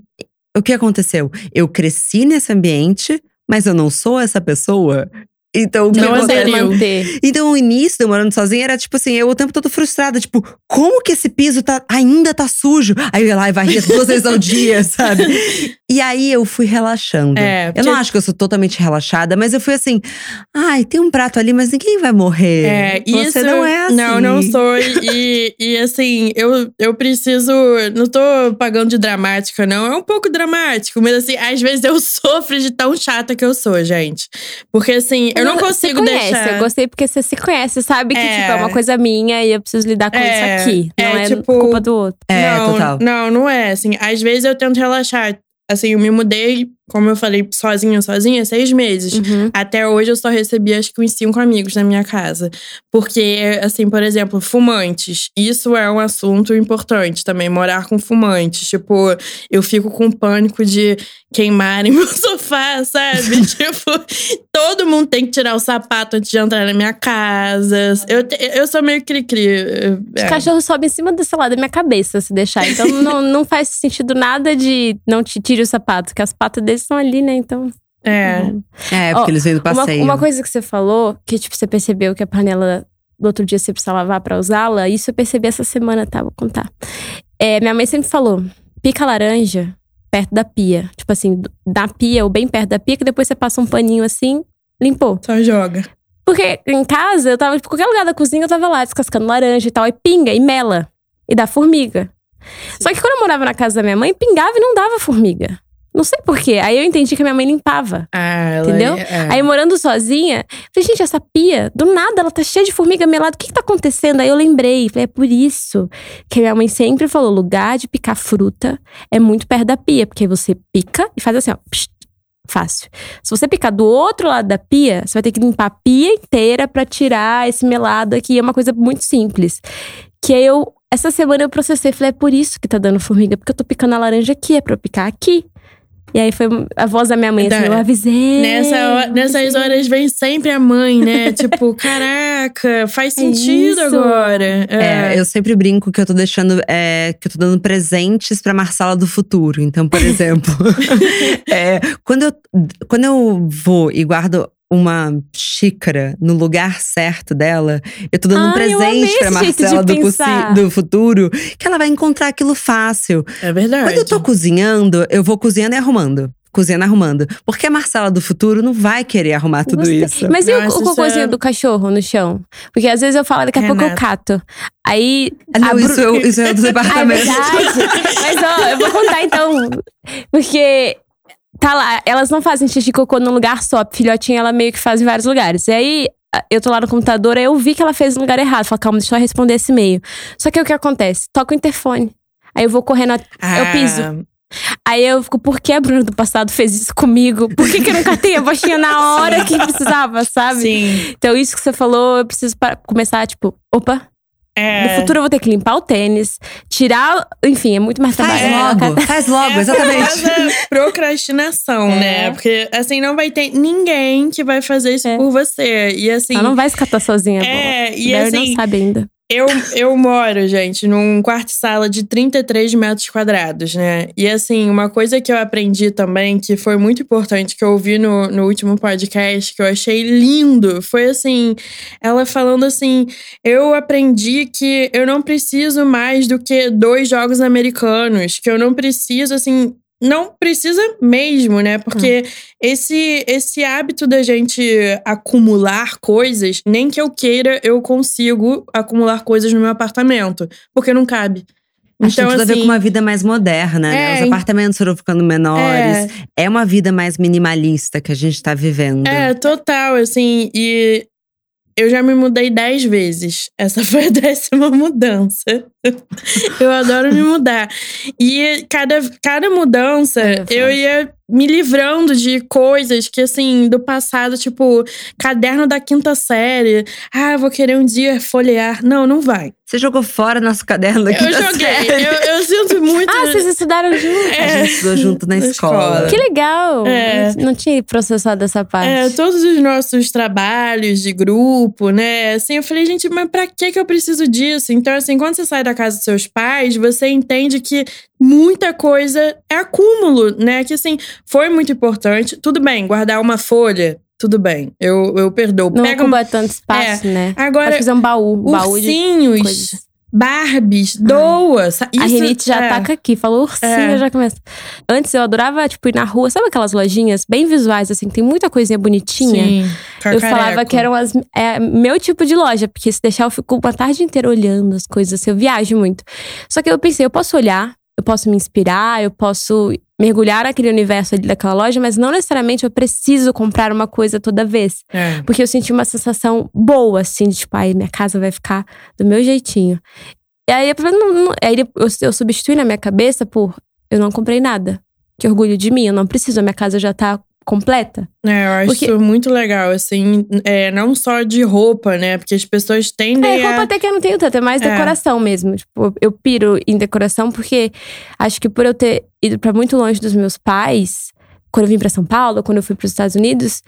O que aconteceu? Eu cresci nesse ambiente, mas eu não sou essa pessoa. Então, o que
Não
acontece?
manter.
Então, o início de eu morando sozinha era tipo assim, eu o tempo todo frustrada. Tipo, como que esse piso tá, ainda tá sujo? Aí eu ia lá e varria duas vezes ao dia, sabe? E aí eu fui relaxando.
É,
eu não acho que eu sou totalmente relaxada, mas eu fui assim, ai, tem um prato ali, mas ninguém vai morrer.
É,
Você
isso,
não é assim.
Não, não sou. E, e assim, eu, eu preciso. Não tô pagando de dramática, não. É um pouco dramático, mas assim, às vezes eu sofro de tão chata que eu sou, gente. Porque assim, eu não
Você
consigo
conhece,
deixar.
Eu gostei porque você se conhece, sabe que
É.
tipo, é uma coisa minha e eu preciso lidar com
É,
isso aqui.
é,
não é
tipo,
culpa do outro.
É,
não,
total.
Não, não é. Assim, às vezes eu tento relaxar. Assim, eu me mudei, como eu falei, sozinha, sozinha, seis meses.
Uhum.
Até hoje eu só recebi acho que uns cinco amigos na minha casa. Porque, assim, por exemplo, fumantes. Isso é um assunto importante também, morar com fumantes. Tipo, eu fico com pânico de queimarem meu sofá, sabe? tipo, todo mundo tem que tirar o sapato antes de entrar na minha casa. Eu, eu sou meio cri-cri.
Os
É.
cachorros sobem em cima, do, sei lá, da minha cabeça, se deixar. Então não, não faz sentido nada de não te tire o sapato, porque as patas deles estão ali, né? Então.
É.
É, porque
Ó,
eles vêm do
Uma,
passeio.
uma coisa que você falou, que tipo, você percebeu que a panela do outro dia você precisa lavar pra usá-la, isso eu percebi essa semana, tá? Vou contar. É, minha mãe sempre falou: pica laranja perto da pia. Tipo assim, da pia ou bem perto da pia, que depois você passa um paninho assim, limpou.
Só joga.
Porque em casa, eu tava, tipo, qualquer lugar da cozinha, eu tava lá descascando laranja e tal, e pinga, e mela, e dá formiga. Só que quando eu morava na casa da minha mãe, pingava e não dava formiga. Não sei porquê. Aí eu entendi que a minha mãe limpava.
Ah, ela
Entendeu?
é-
Aí morando sozinha, falei, gente, essa pia, do nada, ela tá cheia de formiga melada. O que que tá acontecendo? Aí eu lembrei, falei, é por isso que a minha mãe sempre falou: lugar de picar fruta é muito perto da pia, porque você pica e faz assim, ó. psh, Fácil. Se você picar do outro lado da pia, você vai ter que limpar a pia inteira pra tirar esse melado aqui. É uma coisa muito simples. Que aí eu, essa semana eu processei, falei, é por isso que tá dando formiga, porque eu tô picando a laranja aqui, é pra eu picar aqui. E aí foi a voz da minha mãe, assim, eu avisei.
Nessa nessas horas vem sempre a mãe, né? tipo, caraca, faz
É
sentido
isso.
agora.
É, eu sempre brinco que eu tô deixando, é, que eu tô dando presentes pra Marcela do futuro. Então, por exemplo, é, quando, eu, quando eu vou e guardo uma xícara no lugar certo dela, eu tô dando um
Ai, eu amei
presente pra Marcela do, do futuro, que ela vai encontrar aquilo fácil.
É verdade.
Quando eu tô cozinhando, eu vou cozinhando e arrumando. Cozinhando e arrumando. Porque a Marcela do futuro não vai querer arrumar tudo
Gostei.
isso.
Mas e o-
Nossa,
o, cocôzinho
é-
do cachorro no chão? Porque às vezes eu falo, daqui a pouco eu
Renata.
cato. Aí.
Ah, Não,
a Bru-
isso, é, isso é do
Ah, é
departamento.
verdade. Mas ó, eu vou contar então. Porque. Tá lá, elas não fazem xixi e cocô num lugar só. A filhotinha, ela meio que faz em vários lugares. E aí, eu tô lá no computador, aí eu vi que ela fez no lugar errado. Falei, calma, deixa eu responder esse e-mail. Só que o que acontece? Toca o interfone. Aí eu vou correndo, a- eu piso.
Ah,
Aí eu fico, por que a Bruna do passado fez isso comigo? Por que, que eu não catei a baixinha na hora que precisava, sabe?
Sim.
Então, isso que você falou, eu preciso começar, tipo, opa,
É.
No futuro eu vou ter que limpar o tênis, tirar. Enfim, é muito mais
Faz
trabalho.
logo, faz logo,
É a
exatamente.
procrastinação,
É.
né? Porque assim, não vai ter ninguém que vai fazer isso
É.
por você. E assim.
Ela não vai escatar sozinha.
É,
pô.
e
Barry
assim-
não sabe ainda.
Eu, eu moro, gente, num quarto-sala de 33 metros quadrados, né? E assim, uma coisa que eu aprendi também, que foi muito importante, que eu ouvi no, no último podcast, que eu achei lindo, foi assim: ela falando assim, eu aprendi que eu não preciso mais do que dois jogos americanos, que eu não preciso, assim. Não precisa mesmo, né? Porque esse, esse hábito da gente acumular coisas, nem que eu queira, eu consigo acumular coisas no meu apartamento. Porque não cabe.
Acho que tem tudo a ver
assim,
com uma vida mais moderna, né?
É,
Os apartamentos foram ficando menores. É. uma vida mais minimalista que a gente tá vivendo.
É, total, assim. E eu já me mudei dez vezes. Essa foi a décima mudança. eu adoro me mudar. E cada, cada mudança,
É,
eu ia me livrando de coisas que, assim, do passado, tipo, caderno da quinta série. Ah, vou querer um dia folhear. Não, não vai.
Você jogou fora nosso caderno da
Eu
quinta
joguei.
série.
Eu, eu sinto muito.
Ah, vocês estudaram juntos?
A gente estudou junto na,
na
escola.
escola.
Que legal!
É.
Não tinha processado essa parte.
É, todos os nossos trabalhos de grupo, né? Assim, eu falei, gente, mas pra que que eu preciso disso? Então, assim, quando você sai da casa dos seus pais, você entende que muita coisa é acúmulo, né? Que, assim, foi muito importante. Tudo bem, guardar uma folha, tudo bem. Eu, eu perdoo.
Não
Pega um,
ocupa tanto espaço, né?
Agora,
Pode fazer um baú. Um baú
ursinhos,
coisas.
Barbies, doa. sa-
a
isso-
rinite já
é.
ataca aqui. Falou ursinho,
É.
já começa. Antes eu adorava, tipo, ir na rua. Sabe aquelas lojinhas bem visuais, assim? que Tem muita coisinha bonitinha.
Sim,
Eu falava que eram as, é, meu tipo de loja, porque se deixar eu fico uma tarde inteira olhando as coisas, assim, eu viajo muito. Só que eu pensei, eu posso olhar, eu posso me inspirar, eu posso mergulhar naquele universo ali daquela loja, mas não necessariamente eu preciso comprar uma coisa toda vez.
É.
Porque eu senti uma sensação boa, assim, de tipo, ai, minha casa vai ficar do meu jeitinho. E aí, eu, substituí na minha cabeça por eu não comprei nada. Que orgulho de mim, eu não preciso, a minha casa já tá completa.
É, eu acho
Porque-
isso muito legal, assim, é, não só de roupa, né? Porque as pessoas tendem
É, roupa
a.
até que eu não tenho tanto, é mais
É.
decoração mesmo. Tipo, eu piro em decoração porque acho que por eu ter ido pra muito longe dos meus pais, quando eu vim pra São Paulo, quando eu fui pros Estados Unidos,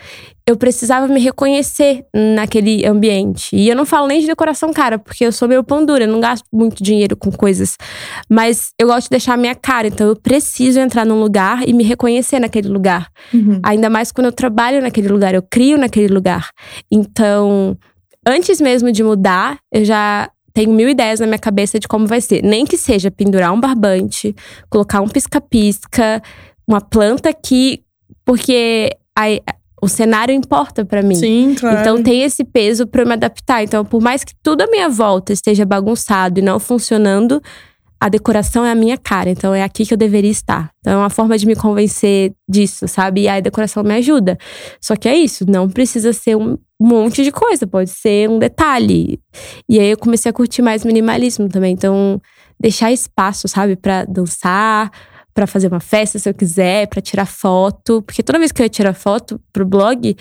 eu precisava me reconhecer naquele ambiente. E eu não falo nem de decoração cara, porque eu sou meio pão dura, eu não gasto muito dinheiro com coisas. Mas eu gosto de deixar a minha cara, então eu preciso entrar num lugar e me reconhecer naquele lugar.
Uhum.
Ainda mais quando eu trabalho naquele lugar, eu crio naquele lugar. Então, antes mesmo de mudar, eu já tenho mil ideias na minha cabeça de como vai ser. Nem que seja pendurar um barbante, colocar um pisca-pisca, uma planta aqui, porque aí, o cenário importa pra mim.
Sim, claro.
Então tem esse peso pra eu me adaptar. Então, por mais que tudo à minha volta esteja bagunçado e não funcionando, a decoração é a minha cara. Então é aqui que eu deveria estar. Então é uma forma de me convencer disso, sabe? E aí a decoração me ajuda. Só que é isso, não precisa ser um monte de coisa, pode ser um detalhe. E aí eu comecei a curtir mais minimalismo também. Então, deixar espaço, sabe, Pra dançar, pra fazer uma festa se eu quiser, pra tirar foto, porque toda vez que eu ia tirar foto pro blog,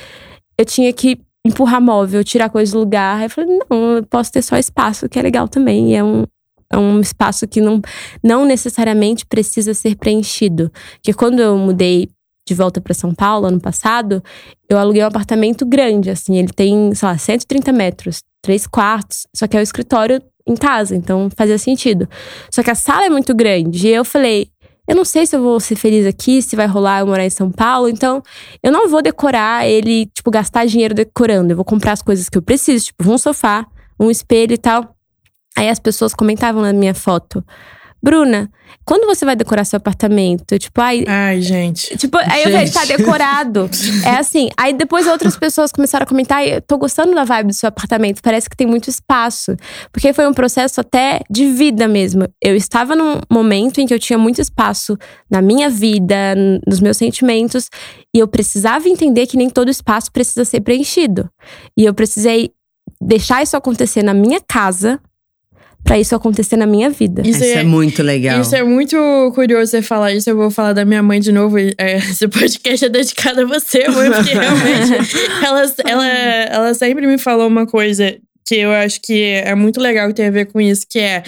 eu tinha que empurrar móvel, tirar coisa do lugar. Eu falei, não, eu posso ter só espaço, que é legal também. E é um, é um espaço que não, não necessariamente precisa ser preenchido. Porque quando eu mudei de volta para São Paulo ano passado, eu aluguei um apartamento grande, assim, ele tem, sei lá, 130 metros, três quartos, só que é o escritório em casa, então fazia sentido. Só que a sala é muito grande, e eu falei, eu não sei se eu vou ser feliz aqui, se vai rolar eu morar em São Paulo, então eu não vou decorar ele, tipo, gastar dinheiro decorando. Eu vou comprar as coisas que eu preciso, tipo, um sofá, um espelho e tal. Aí as pessoas comentavam na minha foto. Bruna, quando você vai decorar seu apartamento? Eu, tipo, ai.
Ai, gente.
Tipo, aí eu falei,
Gente.
tá decorado. é assim. Aí depois outras pessoas começaram a comentar, "Ai, eu tô gostando da vibe do seu apartamento, parece que tem muito espaço. Porque foi um processo até de vida mesmo. Eu estava num momento em que eu tinha muito espaço na minha vida, nos meus sentimentos, e eu precisava entender que nem todo espaço precisa ser preenchido. E eu precisei deixar isso acontecer na minha casa pra isso acontecer na minha vida.
Isso,
Isso é
é,
muito legal.
isso é muito curioso você falar isso. Eu vou falar da minha mãe de novo. É, Esse podcast é dedicado a você, mãe, porque realmente ela, ela, ela sempre me falou uma coisa porque eu acho que é muito legal que tem a ver com isso, que é,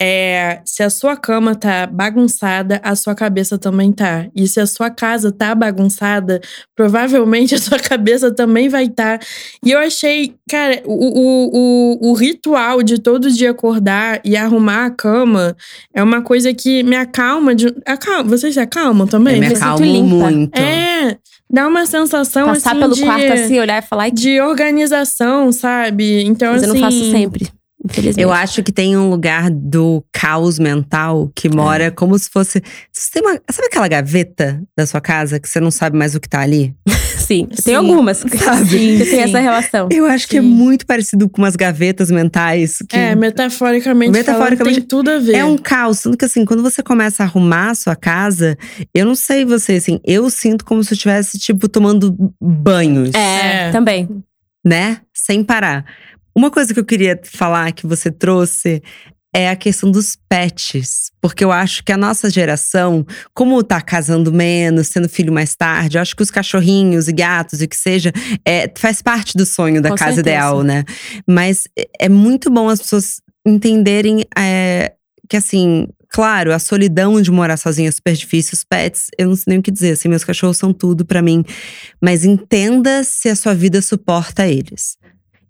é se a sua cama tá bagunçada, a sua cabeça também tá. E se a sua casa tá bagunçada, provavelmente a sua cabeça também vai estar. Tá. E eu achei, cara, o, o, o, o ritual de todo dia acordar e arrumar a cama é uma coisa que me acalma. De, acalma vocês se acalmam também?
Eu me acalmo muito.
É, dá uma sensação
Passar
assim,
pelo
de,
quarto assim, olhar e falar.
De organização, sabe? Então,
Mas
assim.
eu não faço sempre. Infelizmente.
Eu acho que tem um lugar do caos mental que mora como se fosse. Você tem uma, sabe aquela gaveta da sua casa que você não sabe mais o que tá ali?
Sim,
Sim.
tem algumas.
Sabe?
Sim, que tem
Sim.
essa relação.
Eu acho que é
Sim.
muito parecido com umas gavetas mentais. Que
É, metaforicamente,
Metaforicamente,
falando, tem tudo a ver.
É um caos. Tanto que assim, quando você começa a arrumar a sua casa, eu não sei você, assim, eu sinto como se eu estivesse, tipo, tomando banhos,
É,
É.
também.
né? Sem parar. Uma coisa que eu queria falar que você trouxe é a questão dos pets. Porque eu acho que a nossa geração, como tá casando menos, tendo filho mais tarde, eu acho que os cachorrinhos e gatos e o que seja, é, faz parte do sonho da
Com
casa
certeza.
ideal, né? Mas é- é muito bom as pessoas entenderem é, que, assim, claro, a solidão de morar sozinha é super difícil. Os pets, eu não sei nem o que dizer, assim, meus cachorros são tudo pra mim. Mas entenda se a sua vida suporta eles.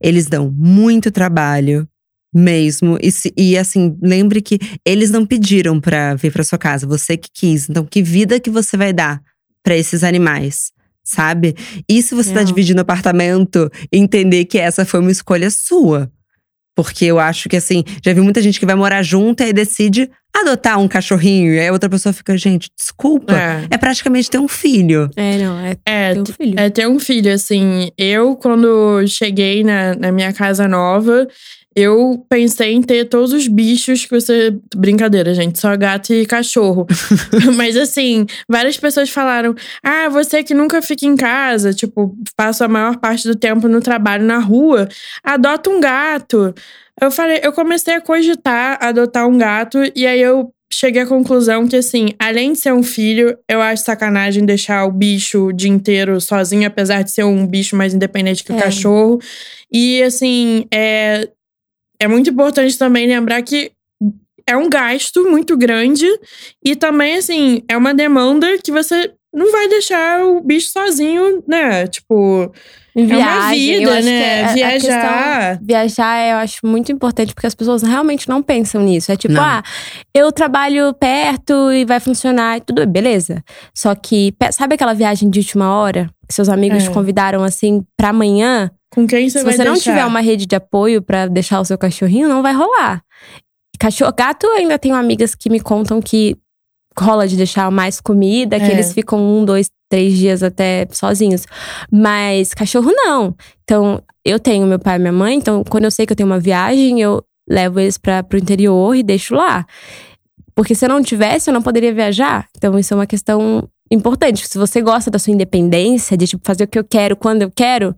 Eles dão muito trabalho. Mesmo. E, e, assim, lembre que eles não pediram pra vir pra sua casa, você que quis. Então, que vida que você vai dar pra esses animais? Sabe? E se você tá
Real.
dividindo apartamento, entender que essa foi uma escolha sua. Porque eu acho que, assim, já vi muita gente que vai morar junto e aí decide adotar um cachorrinho. E aí a outra pessoa fica, gente, desculpa.
É.
É praticamente ter um filho.
É, não, é
É,
teu filho.
É ter um filho, assim. Eu, quando cheguei na, na minha casa nova, eu pensei em ter todos os bichos que você. Brincadeira, gente, só gato e cachorro. Mas, assim, várias pessoas falaram: ah, você que nunca fica em casa, tipo, passa a maior parte do tempo no trabalho na rua, adota um gato. Eu falei, eu comecei a cogitar adotar um gato, e aí eu cheguei à conclusão que, assim, além de ser um filho, eu acho sacanagem deixar o bicho o dia inteiro sozinho, apesar de ser um bicho mais independente que o
É.
cachorro. E, assim, é, é muito importante também lembrar que é um gasto muito grande e também, assim, é uma demanda que você não vai deixar o bicho sozinho, né? Tipo,
Em
é uma vida, né?
que é-
Viajar.
questão- viajar eu acho muito importante, porque as pessoas realmente não pensam nisso. É tipo,
Não.
ah, eu trabalho perto e vai funcionar e tudo, beleza. Só que, sabe aquela viagem de última hora? Que seus amigos
É.
te convidaram assim pra amanhã?
Com quem você
Se
vai
você não
deixar?
tiver uma rede de apoio pra deixar o seu cachorrinho, não vai rolar. Cachorro, gato, eu ainda tenho amigas que me contam que rola de deixar mais comida, que
É.
eles ficam um, dois, três dias até sozinhos. Mas cachorro não. Então, eu tenho meu pai e minha mãe, então quando eu sei que eu tenho uma viagem, eu levo eles para pro interior e deixo lá. Porque se eu não tivesse, eu não poderia viajar. Então, isso é uma questão importante. Se você gosta da sua independência, de tipo, fazer o que eu quero quando eu quero,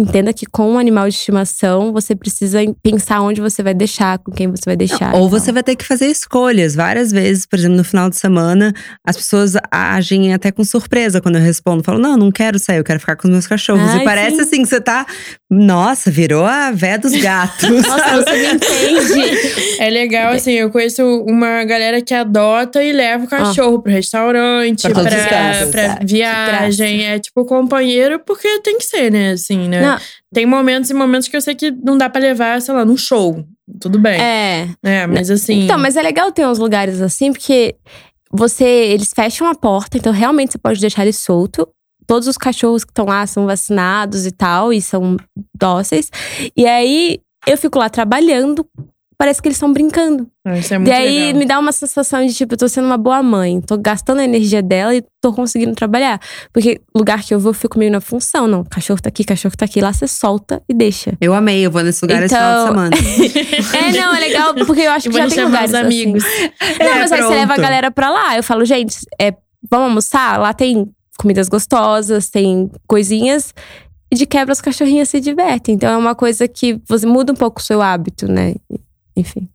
entenda que com um animal de estimação, você precisa pensar onde você vai deixar, com quem você vai deixar.
Ou
e
você vai ter que fazer escolhas. Várias vezes, por exemplo, no final de semana, as pessoas agem até com surpresa quando eu respondo. Falo, não, não quero sair, eu quero ficar com os meus cachorros.
Ai,
e parece
sim.
assim que você tá. Nossa, virou a véia dos gatos.
Nossa, você me entende.
É legal, assim, eu conheço uma galera que adota e leva o cachorro pro restaurante,
Pra
pra, pra
Que
viagem. É tipo companheiro, porque tem que ser, né? Assim, né?
Não,
Tem momentos e momentos que eu sei que não dá pra levar, sei lá, num show. Tudo bem.
é.
É, mas assim.
Então, mas é legal ter uns lugares assim, porque você, eles fecham a porta, então realmente você pode deixar ele solto. Todos os cachorros que estão lá são vacinados e tal, e são dóceis. E aí eu fico lá trabalhando, parece que eles estão brincando.
Ah, Isso é muito
e aí
legal.
me dá uma sensação de tipo, eu tô sendo uma boa mãe, tô gastando a energia dela e tô conseguindo trabalhar. Porque lugar que eu vou, eu fico meio na função, não. Cachorro tá aqui, cachorro tá aqui, lá você solta e deixa.
Eu amei, eu vou nesse lugar esse final de
Então-
semana.
É, não, é legal, porque eu acho que
vou
já tem lugares
os amigos.
Assim.
É,
Não, mas aí você leva a galera pra lá. Eu falo, gente, é, vamos almoçar? Lá tem comidas gostosas, tem coisinhas. E de quebra as cachorrinhas se divertem. Então é uma coisa que você muda um pouco o seu hábito, né? Enfim.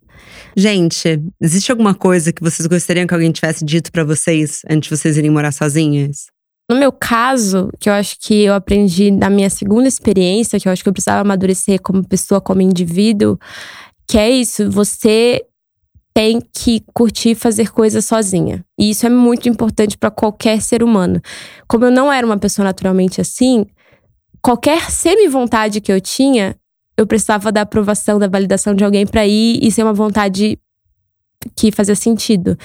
Gente, existe alguma coisa que vocês gostariam que alguém tivesse dito pra vocês antes de vocês irem morar sozinhas?
no meu caso, que eu acho que eu aprendi na minha segunda experiência, que eu acho que eu precisava amadurecer como pessoa, como indivíduo, que é isso, você tem que curtir fazer coisas sozinha. E isso é muito importante para qualquer ser humano. Como eu não era uma pessoa naturalmente assim, qualquer semi-vontade que eu tinha, eu precisava da aprovação, da validação de alguém para ir e ser uma vontade que fazia sentido.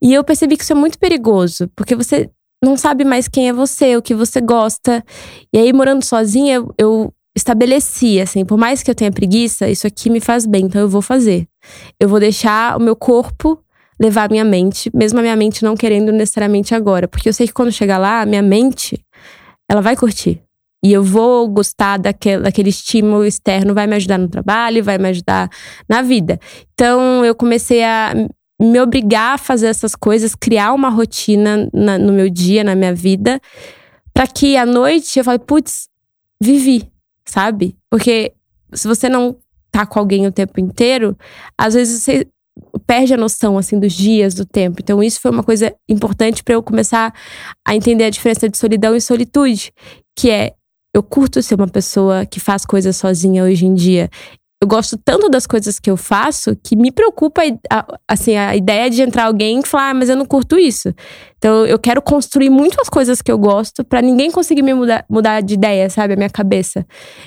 E eu percebi que isso é muito perigoso, porque você não sabe mais quem é você, o que você gosta. E aí, morando sozinha, eu, estabeleci, assim, por mais que eu tenha preguiça, isso aqui me faz bem, então eu vou fazer. Eu vou deixar o meu corpo levar a minha mente, mesmo a minha mente não querendo necessariamente agora. Porque eu sei que quando chegar lá, a minha mente, ela vai curtir. E eu vou gostar daquele, daquele estímulo externo, vai me ajudar no trabalho, vai me ajudar na vida. Então eu comecei a me obrigar a fazer essas coisas, criar uma rotina na, no meu dia, na minha vida, para que à noite eu fale, putz, vivi, sabe? Porque se você não tá com alguém o tempo inteiro, às vezes você perde a noção assim dos dias, do tempo. Então isso foi uma coisa importante para eu começar a entender a diferença de solidão e solitude, que é eu curto ser uma pessoa que faz coisas sozinha hoje em dia. Eu gosto tanto das coisas que eu faço que me preocupa assim, a ideia de entrar alguém e falar, ah, mas eu não curto isso. Então eu quero construir muitas coisas que eu gosto para ninguém conseguir me mudar, mudar de ideia, sabe? A minha cabeça.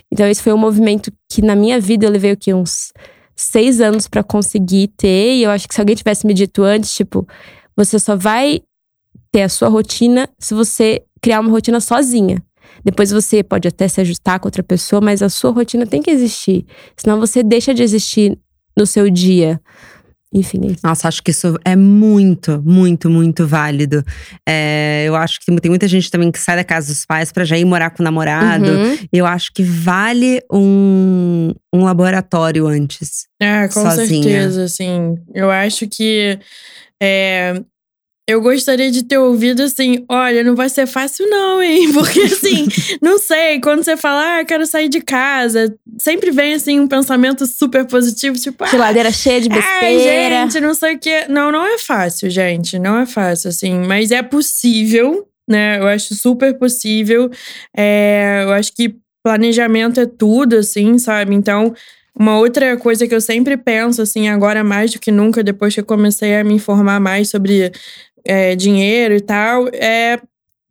Então esse foi um movimento que na minha vida eu levei o que uns seis anos para conseguir ter. E eu acho que se alguém tivesse me dito antes, tipo, você só vai ter a sua rotina se você criar uma rotina sozinha. Depois você pode até se ajustar com outra pessoa, mas a sua rotina tem que existir. Senão você deixa de existir no seu dia. Enfim. É
Nossa, acho que isso é muito, muito, muito válido. É, eu acho que tem muita gente também que sai da casa dos pais para já ir morar com o namorado. Uhum. Eu acho que vale um, um laboratório antes.
É, com sozinha. certeza, assim. Eu acho que é, eu gostaria de ter ouvido assim: olha, não vai ser fácil, não, hein? Porque assim, não sei, quando você fala, ah, quero sair de casa, sempre vem assim um pensamento super positivo, tipo, ah,
geladeira cheia de besteira.
Ai, gente, não sei o quê. Não, não é fácil, gente. Não é fácil, assim, mas é possível, né? Eu acho super possível. É, eu acho que planejamento é tudo, assim, sabe? Então, uma outra coisa que eu sempre penso, assim, agora mais do que nunca, depois que eu comecei a me informar mais sobre é, dinheiro e tal, é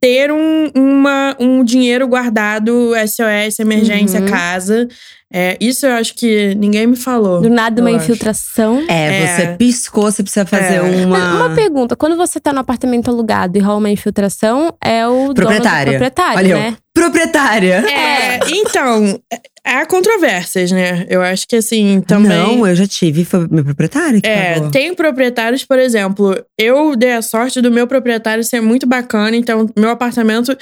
ter um, uma, um dinheiro guardado, SOS, emergência, uhum. casa. É, isso eu acho que ninguém me falou.
Do nada, uma infiltração.
É, é, você piscou, você precisa fazer é. uma.
Uma pergunta: quando você tá no apartamento alugado e rola uma infiltração, é o
proprietário.
proprietário,
Olha
né?
Eu. Proprietária.
É, então, há controvérsias, né? Eu acho que assim, também.
Não, eu já tive, foi meu proprietário. Que
é,
pagou.
tem proprietários, por exemplo, eu dei a sorte do meu proprietário ser muito bacana, então meu apartamento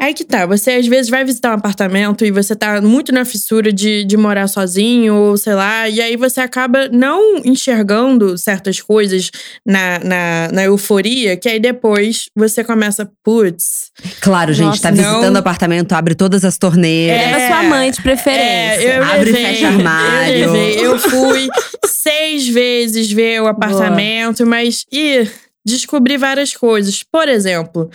Aí que tá, você às vezes vai visitar um apartamento e você tá muito na fissura de, de morar sozinho, ou sei lá, e aí você acaba não enxergando certas coisas na, na, na euforia, que aí depois você começa, putz.
Claro, gente, nossa, tá visitando o apartamento, abre todas as torneiras.
É, Leva sua mãe de preferência.
É,
abre
levei,
e fecha armário.
Eu, levei, eu fui seis vezes ver o apartamento, Boa. mas. e descobri várias coisas. Por exemplo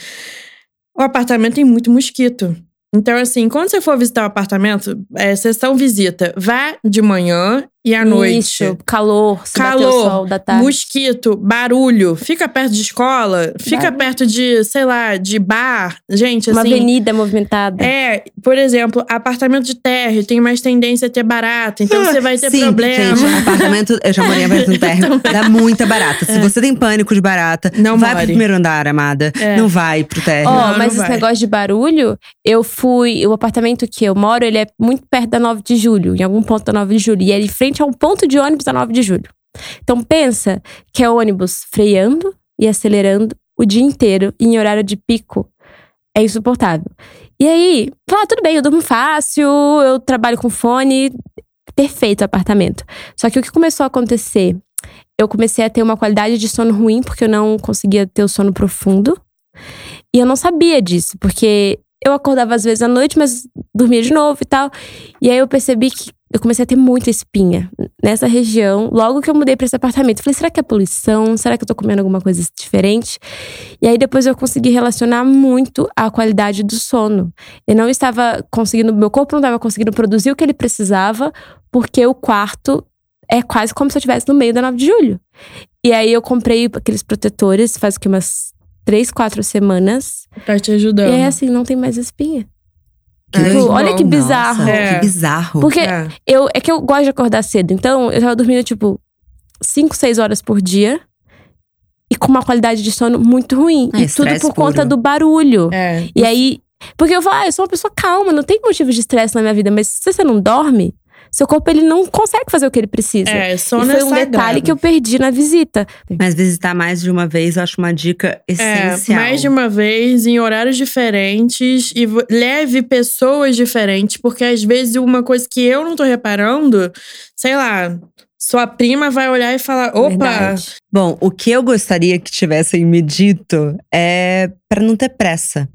o apartamento tem muito mosquito. Então, assim, quando você for visitar o apartamento, é sessão visita, vá de manhã e à noite.
Isso, calor, se
calor,
sol da tarde.
mosquito, barulho. Fica perto de escola, fica barulho. perto de, sei lá, de bar. Gente,
Uma
assim.
Uma avenida movimentada.
É, por exemplo, apartamento de térreo tem mais tendência a ter barata, então você vai ter
Sim,
problema.
Gente, apartamento, eu já morei em apartamento de térreo, dá muita barata. Se é. você tem pânico de barata, não vai more. pro primeiro andar, amada. É. Não vai pro térreo.
Ó,
oh,
mas esse
vai.
negócio de barulho, eu fui. O apartamento que eu moro, ele é muito perto da 9 de julho, em algum ponto da 9 de julho. E é em frente a um ponto de ônibus ônibus a 9 de julho. Então pensa que é ônibus freando e acelerando o dia inteiro em horário de pico. É insuportável. E aí, fala, ah, tudo bem, eu durmo fácil, eu trabalho com fone, perfeito apartamento. Só que o que começou a acontecer? Eu comecei a ter uma qualidade de sono ruim porque eu não conseguia ter o sono profundo. E eu não sabia disso, porque eu acordava às vezes à noite, mas dormia de novo e tal. E aí eu percebi que eu comecei a ter muita espinha nessa região. Logo que eu mudei para esse apartamento, falei: será que é poluição? Será que eu tô comendo alguma coisa diferente? E aí depois eu consegui relacionar muito a qualidade do sono. Eu não estava conseguindo, meu corpo não estava conseguindo produzir o que ele precisava, porque o quarto é quase como se eu estivesse no meio da 9 de julho. E aí eu comprei aqueles protetores, faz que umas três, quatro semanas.
Tá te ajudando.
E aí, assim, não tem mais espinha.
Que
Tipo,
bom.
olha que bizarro.
Nossa,
É.
Que bizarro.
Porque
É.
eu, é que eu gosto de acordar cedo. Então, eu tava dormindo, tipo, 5, 6 horas por dia. E com uma qualidade de sono muito ruim.
É,
e tudo por conta
puro.
do barulho.
É.
E aí. Porque eu falo, ah, eu sou uma pessoa calma, não tem motivo de estresse na minha vida. Mas se você não dorme, seu corpo ele não consegue fazer o que ele precisa.
É,
e
sono
foi
é
um
sagrado.
detalhe que eu perdi na visita.
Mas visitar mais de uma vez eu acho uma dica
É,
essencial.
mais de uma vez, em horários diferentes e leve pessoas diferentes, porque às vezes uma coisa que eu não tô reparando, sei lá, sua prima vai olhar e falar: opa,
Verdade.
Bom, o que eu gostaria que tivessem me dito é para não ter pressa.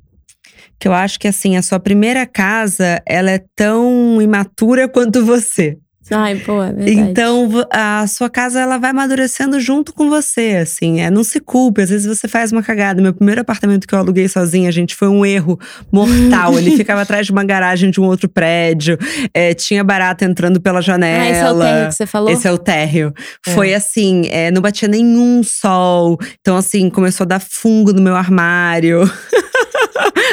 Que eu acho que assim, a sua primeira casa, ela é tão imatura quanto você.
Ai, pô, é verdade.
Então, a sua casa ela vai amadurecendo junto com você, assim. É, não se culpe, às vezes você faz uma cagada. Meu primeiro apartamento que eu aluguei sozinha, gente, foi um erro mortal. Ele ficava atrás de uma garagem de um outro prédio. É, tinha barata entrando pela janela.
Ah, esse é o térreo que você falou?
Esse é o térreo.
É.
Foi assim, é, não batia nenhum sol. Então, assim, começou a dar fungo no meu armário.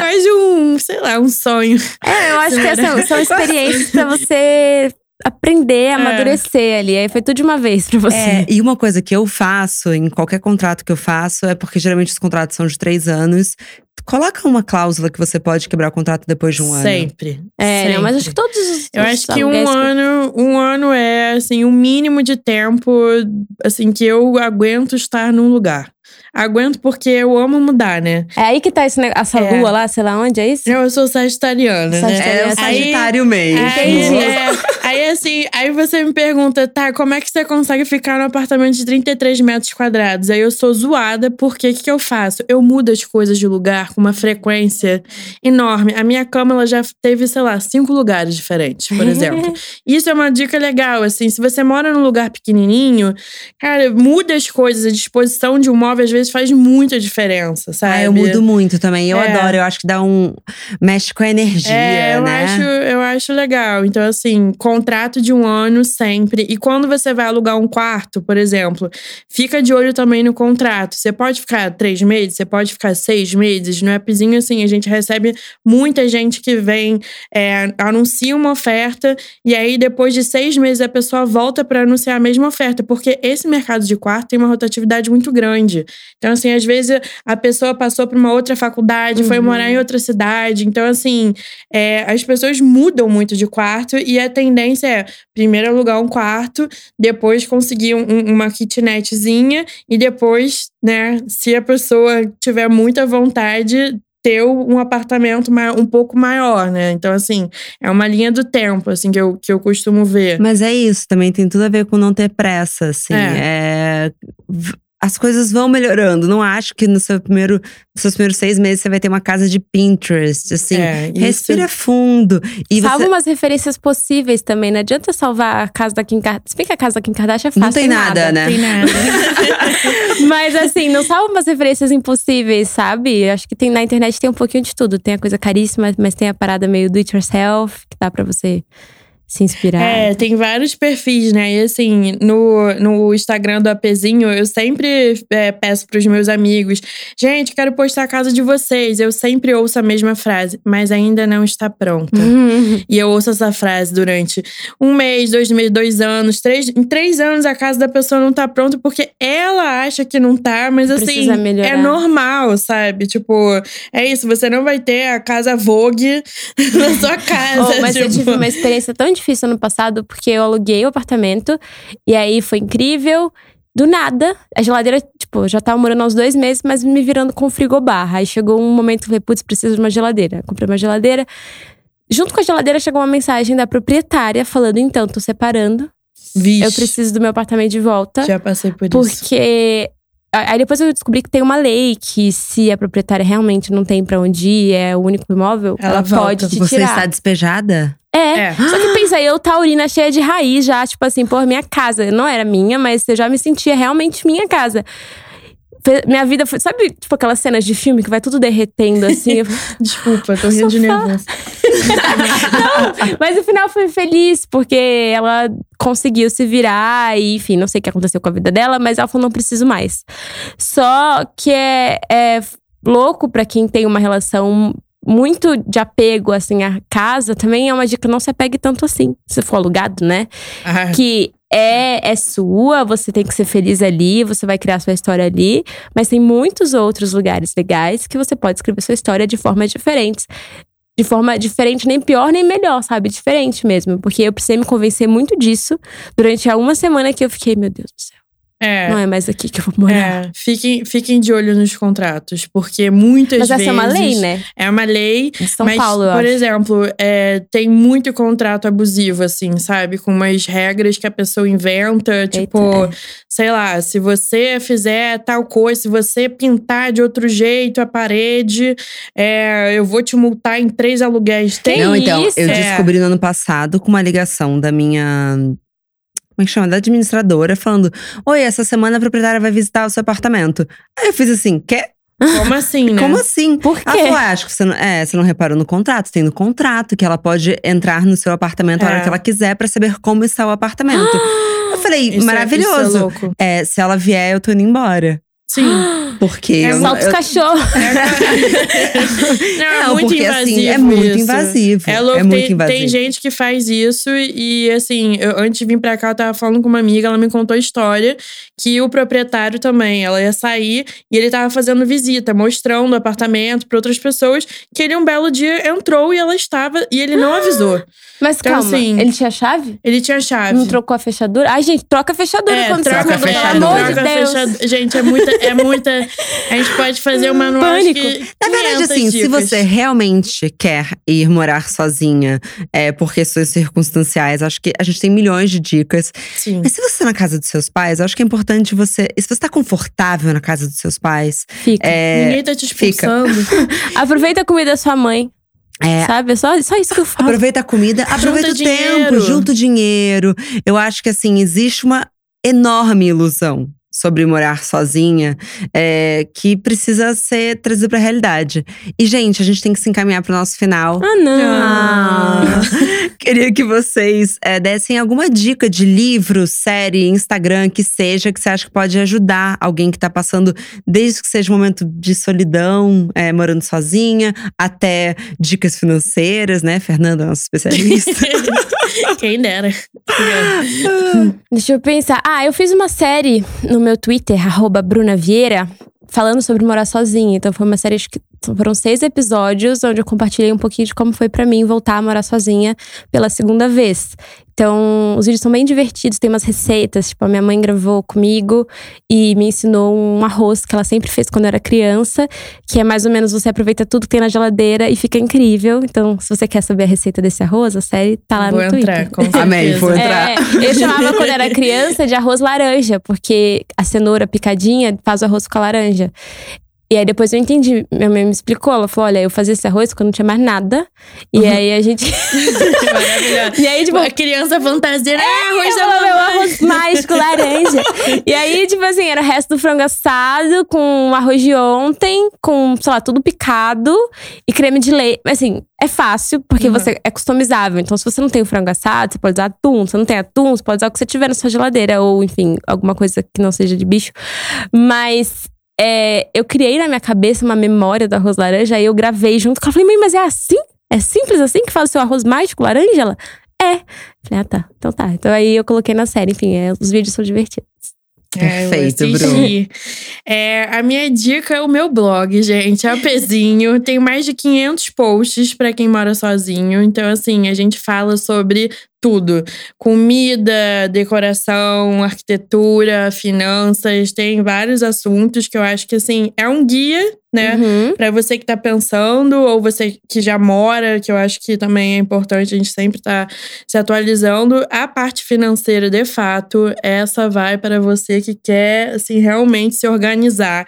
faz um, sei lá, um sonho.
É, eu acho que são, são experiências pra você aprender, amadurecer ali. Aí foi tudo de uma vez pra você.
É, e uma coisa que eu faço, em qualquer contrato que eu faço, é porque geralmente os contratos são de três anos. Coloca uma cláusula que você pode quebrar o contrato depois de um ano.
Sempre.
É, não, mas acho
Sempre.
que todos os.
Eu acho que um ano, um ano é assim, o mínimo de tempo assim que eu aguento estar num lugar. Aguento porque eu amo mudar, né?
É aí que tá esse, negócio- essa
É.
lua lá, sei lá onde, é isso?
Eu sou sagitariana, né?
É o
Aí-
Sagitário mesmo.
Aí,
Entendi.
é, aí assim, aí você me pergunta, tá, como é que você consegue ficar num apartamento de 33 metros quadrados? Aí eu sou zoada, porque o que, que eu faço? Eu mudo as coisas de lugar com uma frequência enorme. A minha cama, ela já teve, sei lá, cinco lugares diferentes, por exemplo. Isso é uma dica legal, assim, se você mora num lugar pequenininho, cara, muda as coisas, a disposição de um móvel às vezes faz muita diferença, sabe?
Ah, eu mudo muito também. Eu
É.
adoro, eu acho que dá um. mexe com a energia,
É, eu,
né?
acho, eu acho legal. Então, assim, contrato de um ano sempre. E quando você vai alugar um quarto, por exemplo, fica de olho também no contrato. Você pode ficar três meses, você pode ficar seis meses. No appzinho, assim, a gente recebe muita gente que vem, é, anuncia uma oferta, e aí depois de seis meses a pessoa volta para anunciar a mesma oferta. Porque esse mercado de quarto tem uma rotatividade muito grande. Então, assim, às vezes a pessoa passou para uma outra faculdade, foi
Uhum.
morar em outra cidade. Então, assim, é, as pessoas mudam muito de quarto e a tendência é primeiro alugar um quarto, depois conseguir um- um- uma kitnetzinha e depois, né, se a pessoa tiver muita vontade, ter um apartamento um pouco maior, né? Então, assim, é uma linha do tempo, assim, que eu, que eu costumo ver.
Mas é isso, também tem tudo a ver com não ter pressa, assim. É, v- as coisas vão melhorando. Não acho que no seu primeiro, nos seus primeiros seis meses você vai ter uma casa de Pinterest, assim.
É,
Respira fundo. E
Salva
você,
umas referências possíveis também. Não adianta salvar a casa da Kim Kardashian. Se bem que a casa da Kim Kardashian é fácil.
não tem nada, né?
Tem nada.
Mas assim, não salva umas referências impossíveis, sabe? Acho que tem na internet tem um pouquinho de tudo. Tem a coisa caríssima, mas tem a parada meio do it yourself, que dá pra você se inspirar.
É, tem vários perfis, né? E assim, no, no Instagram do Apezinho, eu sempre é, peço pros meus amigos: gente, quero postar a casa de vocês. Eu sempre ouço a mesma frase, mas ainda não está pronta.
Uhum.
E eu ouço essa frase durante um mês, dois meses, dois anos, três. Em três anos a casa da pessoa não tá pronta porque ela acha que não tá, mas assim,
melhorar.
é normal, sabe? Tipo, é isso, você não vai ter a casa Vogue na sua casa.
Oh, mas eu
tipo.
tive uma experiência tão difícil ano passado, porque eu aluguei o apartamento e aí foi incrível. Do nada, a geladeira, tipo, já tava morando há uns dois meses, mas me virando com frigobar. Aí chegou um momento que eu falei, putz, preciso de uma geladeira. Comprei uma geladeira. Junto com a geladeira chegou uma mensagem da proprietária falando: então, tô separando.
Vixe,
Eu preciso do meu apartamento de volta.
Já passei por isso.
Porque. Aí depois eu descobri que tem uma lei que se a proprietária realmente não tem pra onde ir, é o único imóvel,
Ela
ela,
volta.
pode te
você
tirar.
está despejada?
É.
É.
Só que pensa, eu, taurina cheia de raiz já, tipo assim, pô, minha casa. Não era minha, mas eu já me sentia realmente minha casa. Minha vida foi. Sabe, tipo, aquelas cenas de filme que vai tudo derretendo assim?
Desculpa, tô rindo de nervoso.
Mas no final foi feliz, porque ela conseguiu se virar e, enfim, não sei o que aconteceu com a vida dela, mas ela falou: não preciso mais. Só que é, é louco pra quem tem uma relação muito de apego, assim, à casa, também é uma dica: não se apegue tanto assim. Se for alugado, né?
Ah,
que é, é sua, você tem que ser feliz ali, você vai criar sua história ali, mas tem muitos outros lugares legais que você pode escrever sua história de formas diferentes. De forma diferente, nem pior nem melhor, sabe? Diferente mesmo. Porque eu precisei me convencer muito disso durante a uma semana que eu fiquei, meu Deus do céu,
é.
não é mais aqui que eu vou morar.
É, fiquem, fiquem de olho nos contratos, porque muitas
Mas
vezes.
essa é uma lei, né?
É uma lei.
De São
mas,
Paulo, eu
por
acho.
exemplo, é, tem muito contrato abusivo, assim, sabe? Com umas regras que a pessoa inventa. Tipo,
é.
sei lá, se você fizer tal coisa, se você pintar de outro jeito a parede, é, eu vou te multar em três aluguéis. Tem
Não, então,
isso?
eu
É.
descobri no ano passado com uma ligação da minha. Como é que chama? Da administradora, falando: Oi, essa semana a proprietária vai visitar o seu apartamento. Aí eu fiz assim: quer?
Como assim, né?
Como assim?
Por
Ela
quê?
falou: ah, acho que você não, é, você não reparou no contrato. Tem no contrato que ela pode entrar no seu apartamento a hora
É.
que ela quiser pra saber como está o apartamento. eu falei:
Isso é-
maravilhoso.
isso é.
É, se ela vier, eu tô indo embora.
Sim.
Porque.
É
eu não-
Solta os
eu-
cachorros.
Não, é
Não,
muito
porque
invasivo.
assim, é muito
isso.
invasivo.
É louco,
é muito
tem,
invasivo.
tem gente que faz isso e, assim, eu, antes de vir pra cá, eu tava falando com uma amiga, ela me contou a história que o proprietário também, ela ia sair e ele tava fazendo visita, mostrando o apartamento pra outras pessoas, que ele um belo dia entrou e ela estava, e ele não avisou.
Mas
Então,
calma,
assim,
ele tinha chave?
Ele tinha chave.
Não trocou a fechadura? Ai, gente, troca a fechadura
É,
quando
troca
você
a
fechadura.
Pelo amor de Deus.
fechadura. Gente, é muita, é muita. A gente pode fazer uma manual acho
Pânico.
que
Na verdade,
500
assim, se
dicas.
você realmente quer ir morar sozinha é, por questões circunstanciais, acho que a gente tem milhões de dicas.
Sim.
Mas se você tá na casa dos seus pais, acho que é importante você. Se você tá confortável na casa dos seus pais,
Fica.
é,
Ninguém tá te expulsando.
Aproveita a comida da sua mãe.
É.
Sabe? É só, só isso que eu falo.
aproveita a comida, aproveita o
dinheiro.
tempo, junta o dinheiro. Eu acho que assim, existe uma enorme ilusão sobre morar sozinha é, que precisa ser trazida pra realidade. E, gente, a gente tem que se encaminhar pro nosso final.
Ah, não.
Ah, queria que vocês é, dessem alguma dica de livro, série, Instagram, que seja, que você acha que pode ajudar alguém que tá passando, desde que seja um momento de solidão, é, morando sozinha, até dicas financeiras, né? Fernanda, nossa especialista.
Quem dera.
Deixa eu pensar. Ah, eu fiz uma série no meu Twitter, arroba Bruna Vieira, falando sobre morar sozinha. Então foi uma série, que foram seis episódios, onde eu compartilhei um pouquinho de como foi pra mim voltar a morar sozinha pela segunda vez. Então, os vídeos são bem divertidos, tem umas receitas. Tipo, a minha mãe gravou comigo e me ensinou um arroz que ela sempre fez quando eu era criança, que é mais ou menos você aproveita tudo que tem na geladeira e fica incrível. Então, se você quer saber a receita desse arroz, a série tá lá
Vou
no
entrar,
Twitter.
com certeza.
Amém, vou entrar.
É, eu chamava quando era criança de arroz laranja, porque a cenoura picadinha faz o arroz com a laranja. E aí depois eu entendi, minha mãe me explicou, ela falou: olha, eu fazia esse arroz quando não tinha mais nada. E aí a gente.
Maravilhoso.
e aí, tipo,
a criança fantasia, é, arroz
eu
da
falava, meu arroz mágico laranja. e aí, tipo assim, era o resto do frango assado com arroz de ontem, com, sei lá, tudo picado e creme de leite. Assim, é fácil, porque
Uhum.
você é customizável. Então, se você não tem o frango assado, você pode usar atum. Se você não tem atum, você pode usar o que você tiver na sua geladeira. Ou, enfim, alguma coisa que não seja de bicho. Mas. É, eu criei na minha cabeça uma memória do arroz laranja, aí eu gravei junto com ela. Falei, mãe, mas é assim? É simples assim que faz o seu arroz mágico laranja? Ela, é. Falei, ah, tá. Então tá. Então aí eu coloquei na série. Enfim, é, os vídeos são divertidos.
É, eu
Perfeito,
assisti. É, a minha dica é o meu blog, gente. É o Pezinho. Tem mais de 500 posts pra quem mora sozinho. Então, assim, a gente fala sobre tudo: comida, decoração, arquitetura, finanças. Tem vários assuntos que eu acho que, assim, é um guia, né?
Uhum.
Pra você que tá pensando, ou você que já mora, que eu acho que também é importante a gente sempre tá se atualizando. A parte financeira, de fato, essa vai para você que quer, assim, realmente se organizar.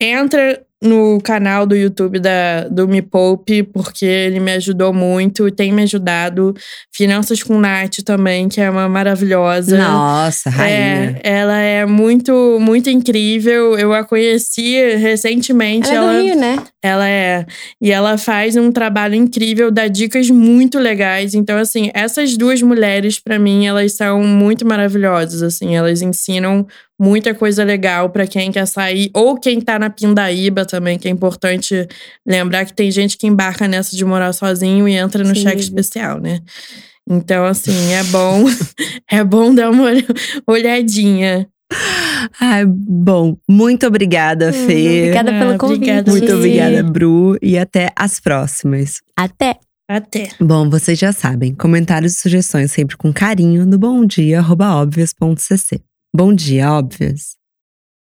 Entra no canal do YouTube da, do Me Poupe, porque ele me ajudou muito e tem me ajudado. Finanças com Nath também, que é uma maravilhosa.
Nossa, rainha.
É, ela é muito, muito incrível. Eu a conheci recentemente.
Ela é do Rio, né?
Ela é. E ela faz um trabalho incrível, dá dicas muito legais. Então, assim, essas duas mulheres, para mim, elas são muito maravilhosas. Assim, elas ensinam muita coisa legal para quem quer sair, ou quem tá na Pindaíba também, que é importante lembrar que tem gente que embarca nessa de morar sozinho e entra no
Sim.
cheque especial, né? Então, assim, é bom, é bom dar uma olhadinha.
Ai, bom, muito obrigada, Fê.
Obrigada pelo
Ah,
convite.
obrigada,
Muito obrigada, Bru. E até as próximas.
Até!
Até.
Bom, vocês já sabem, comentários e sugestões sempre com carinho no bomdia.óbvias.cc. Bom dia, óbvias!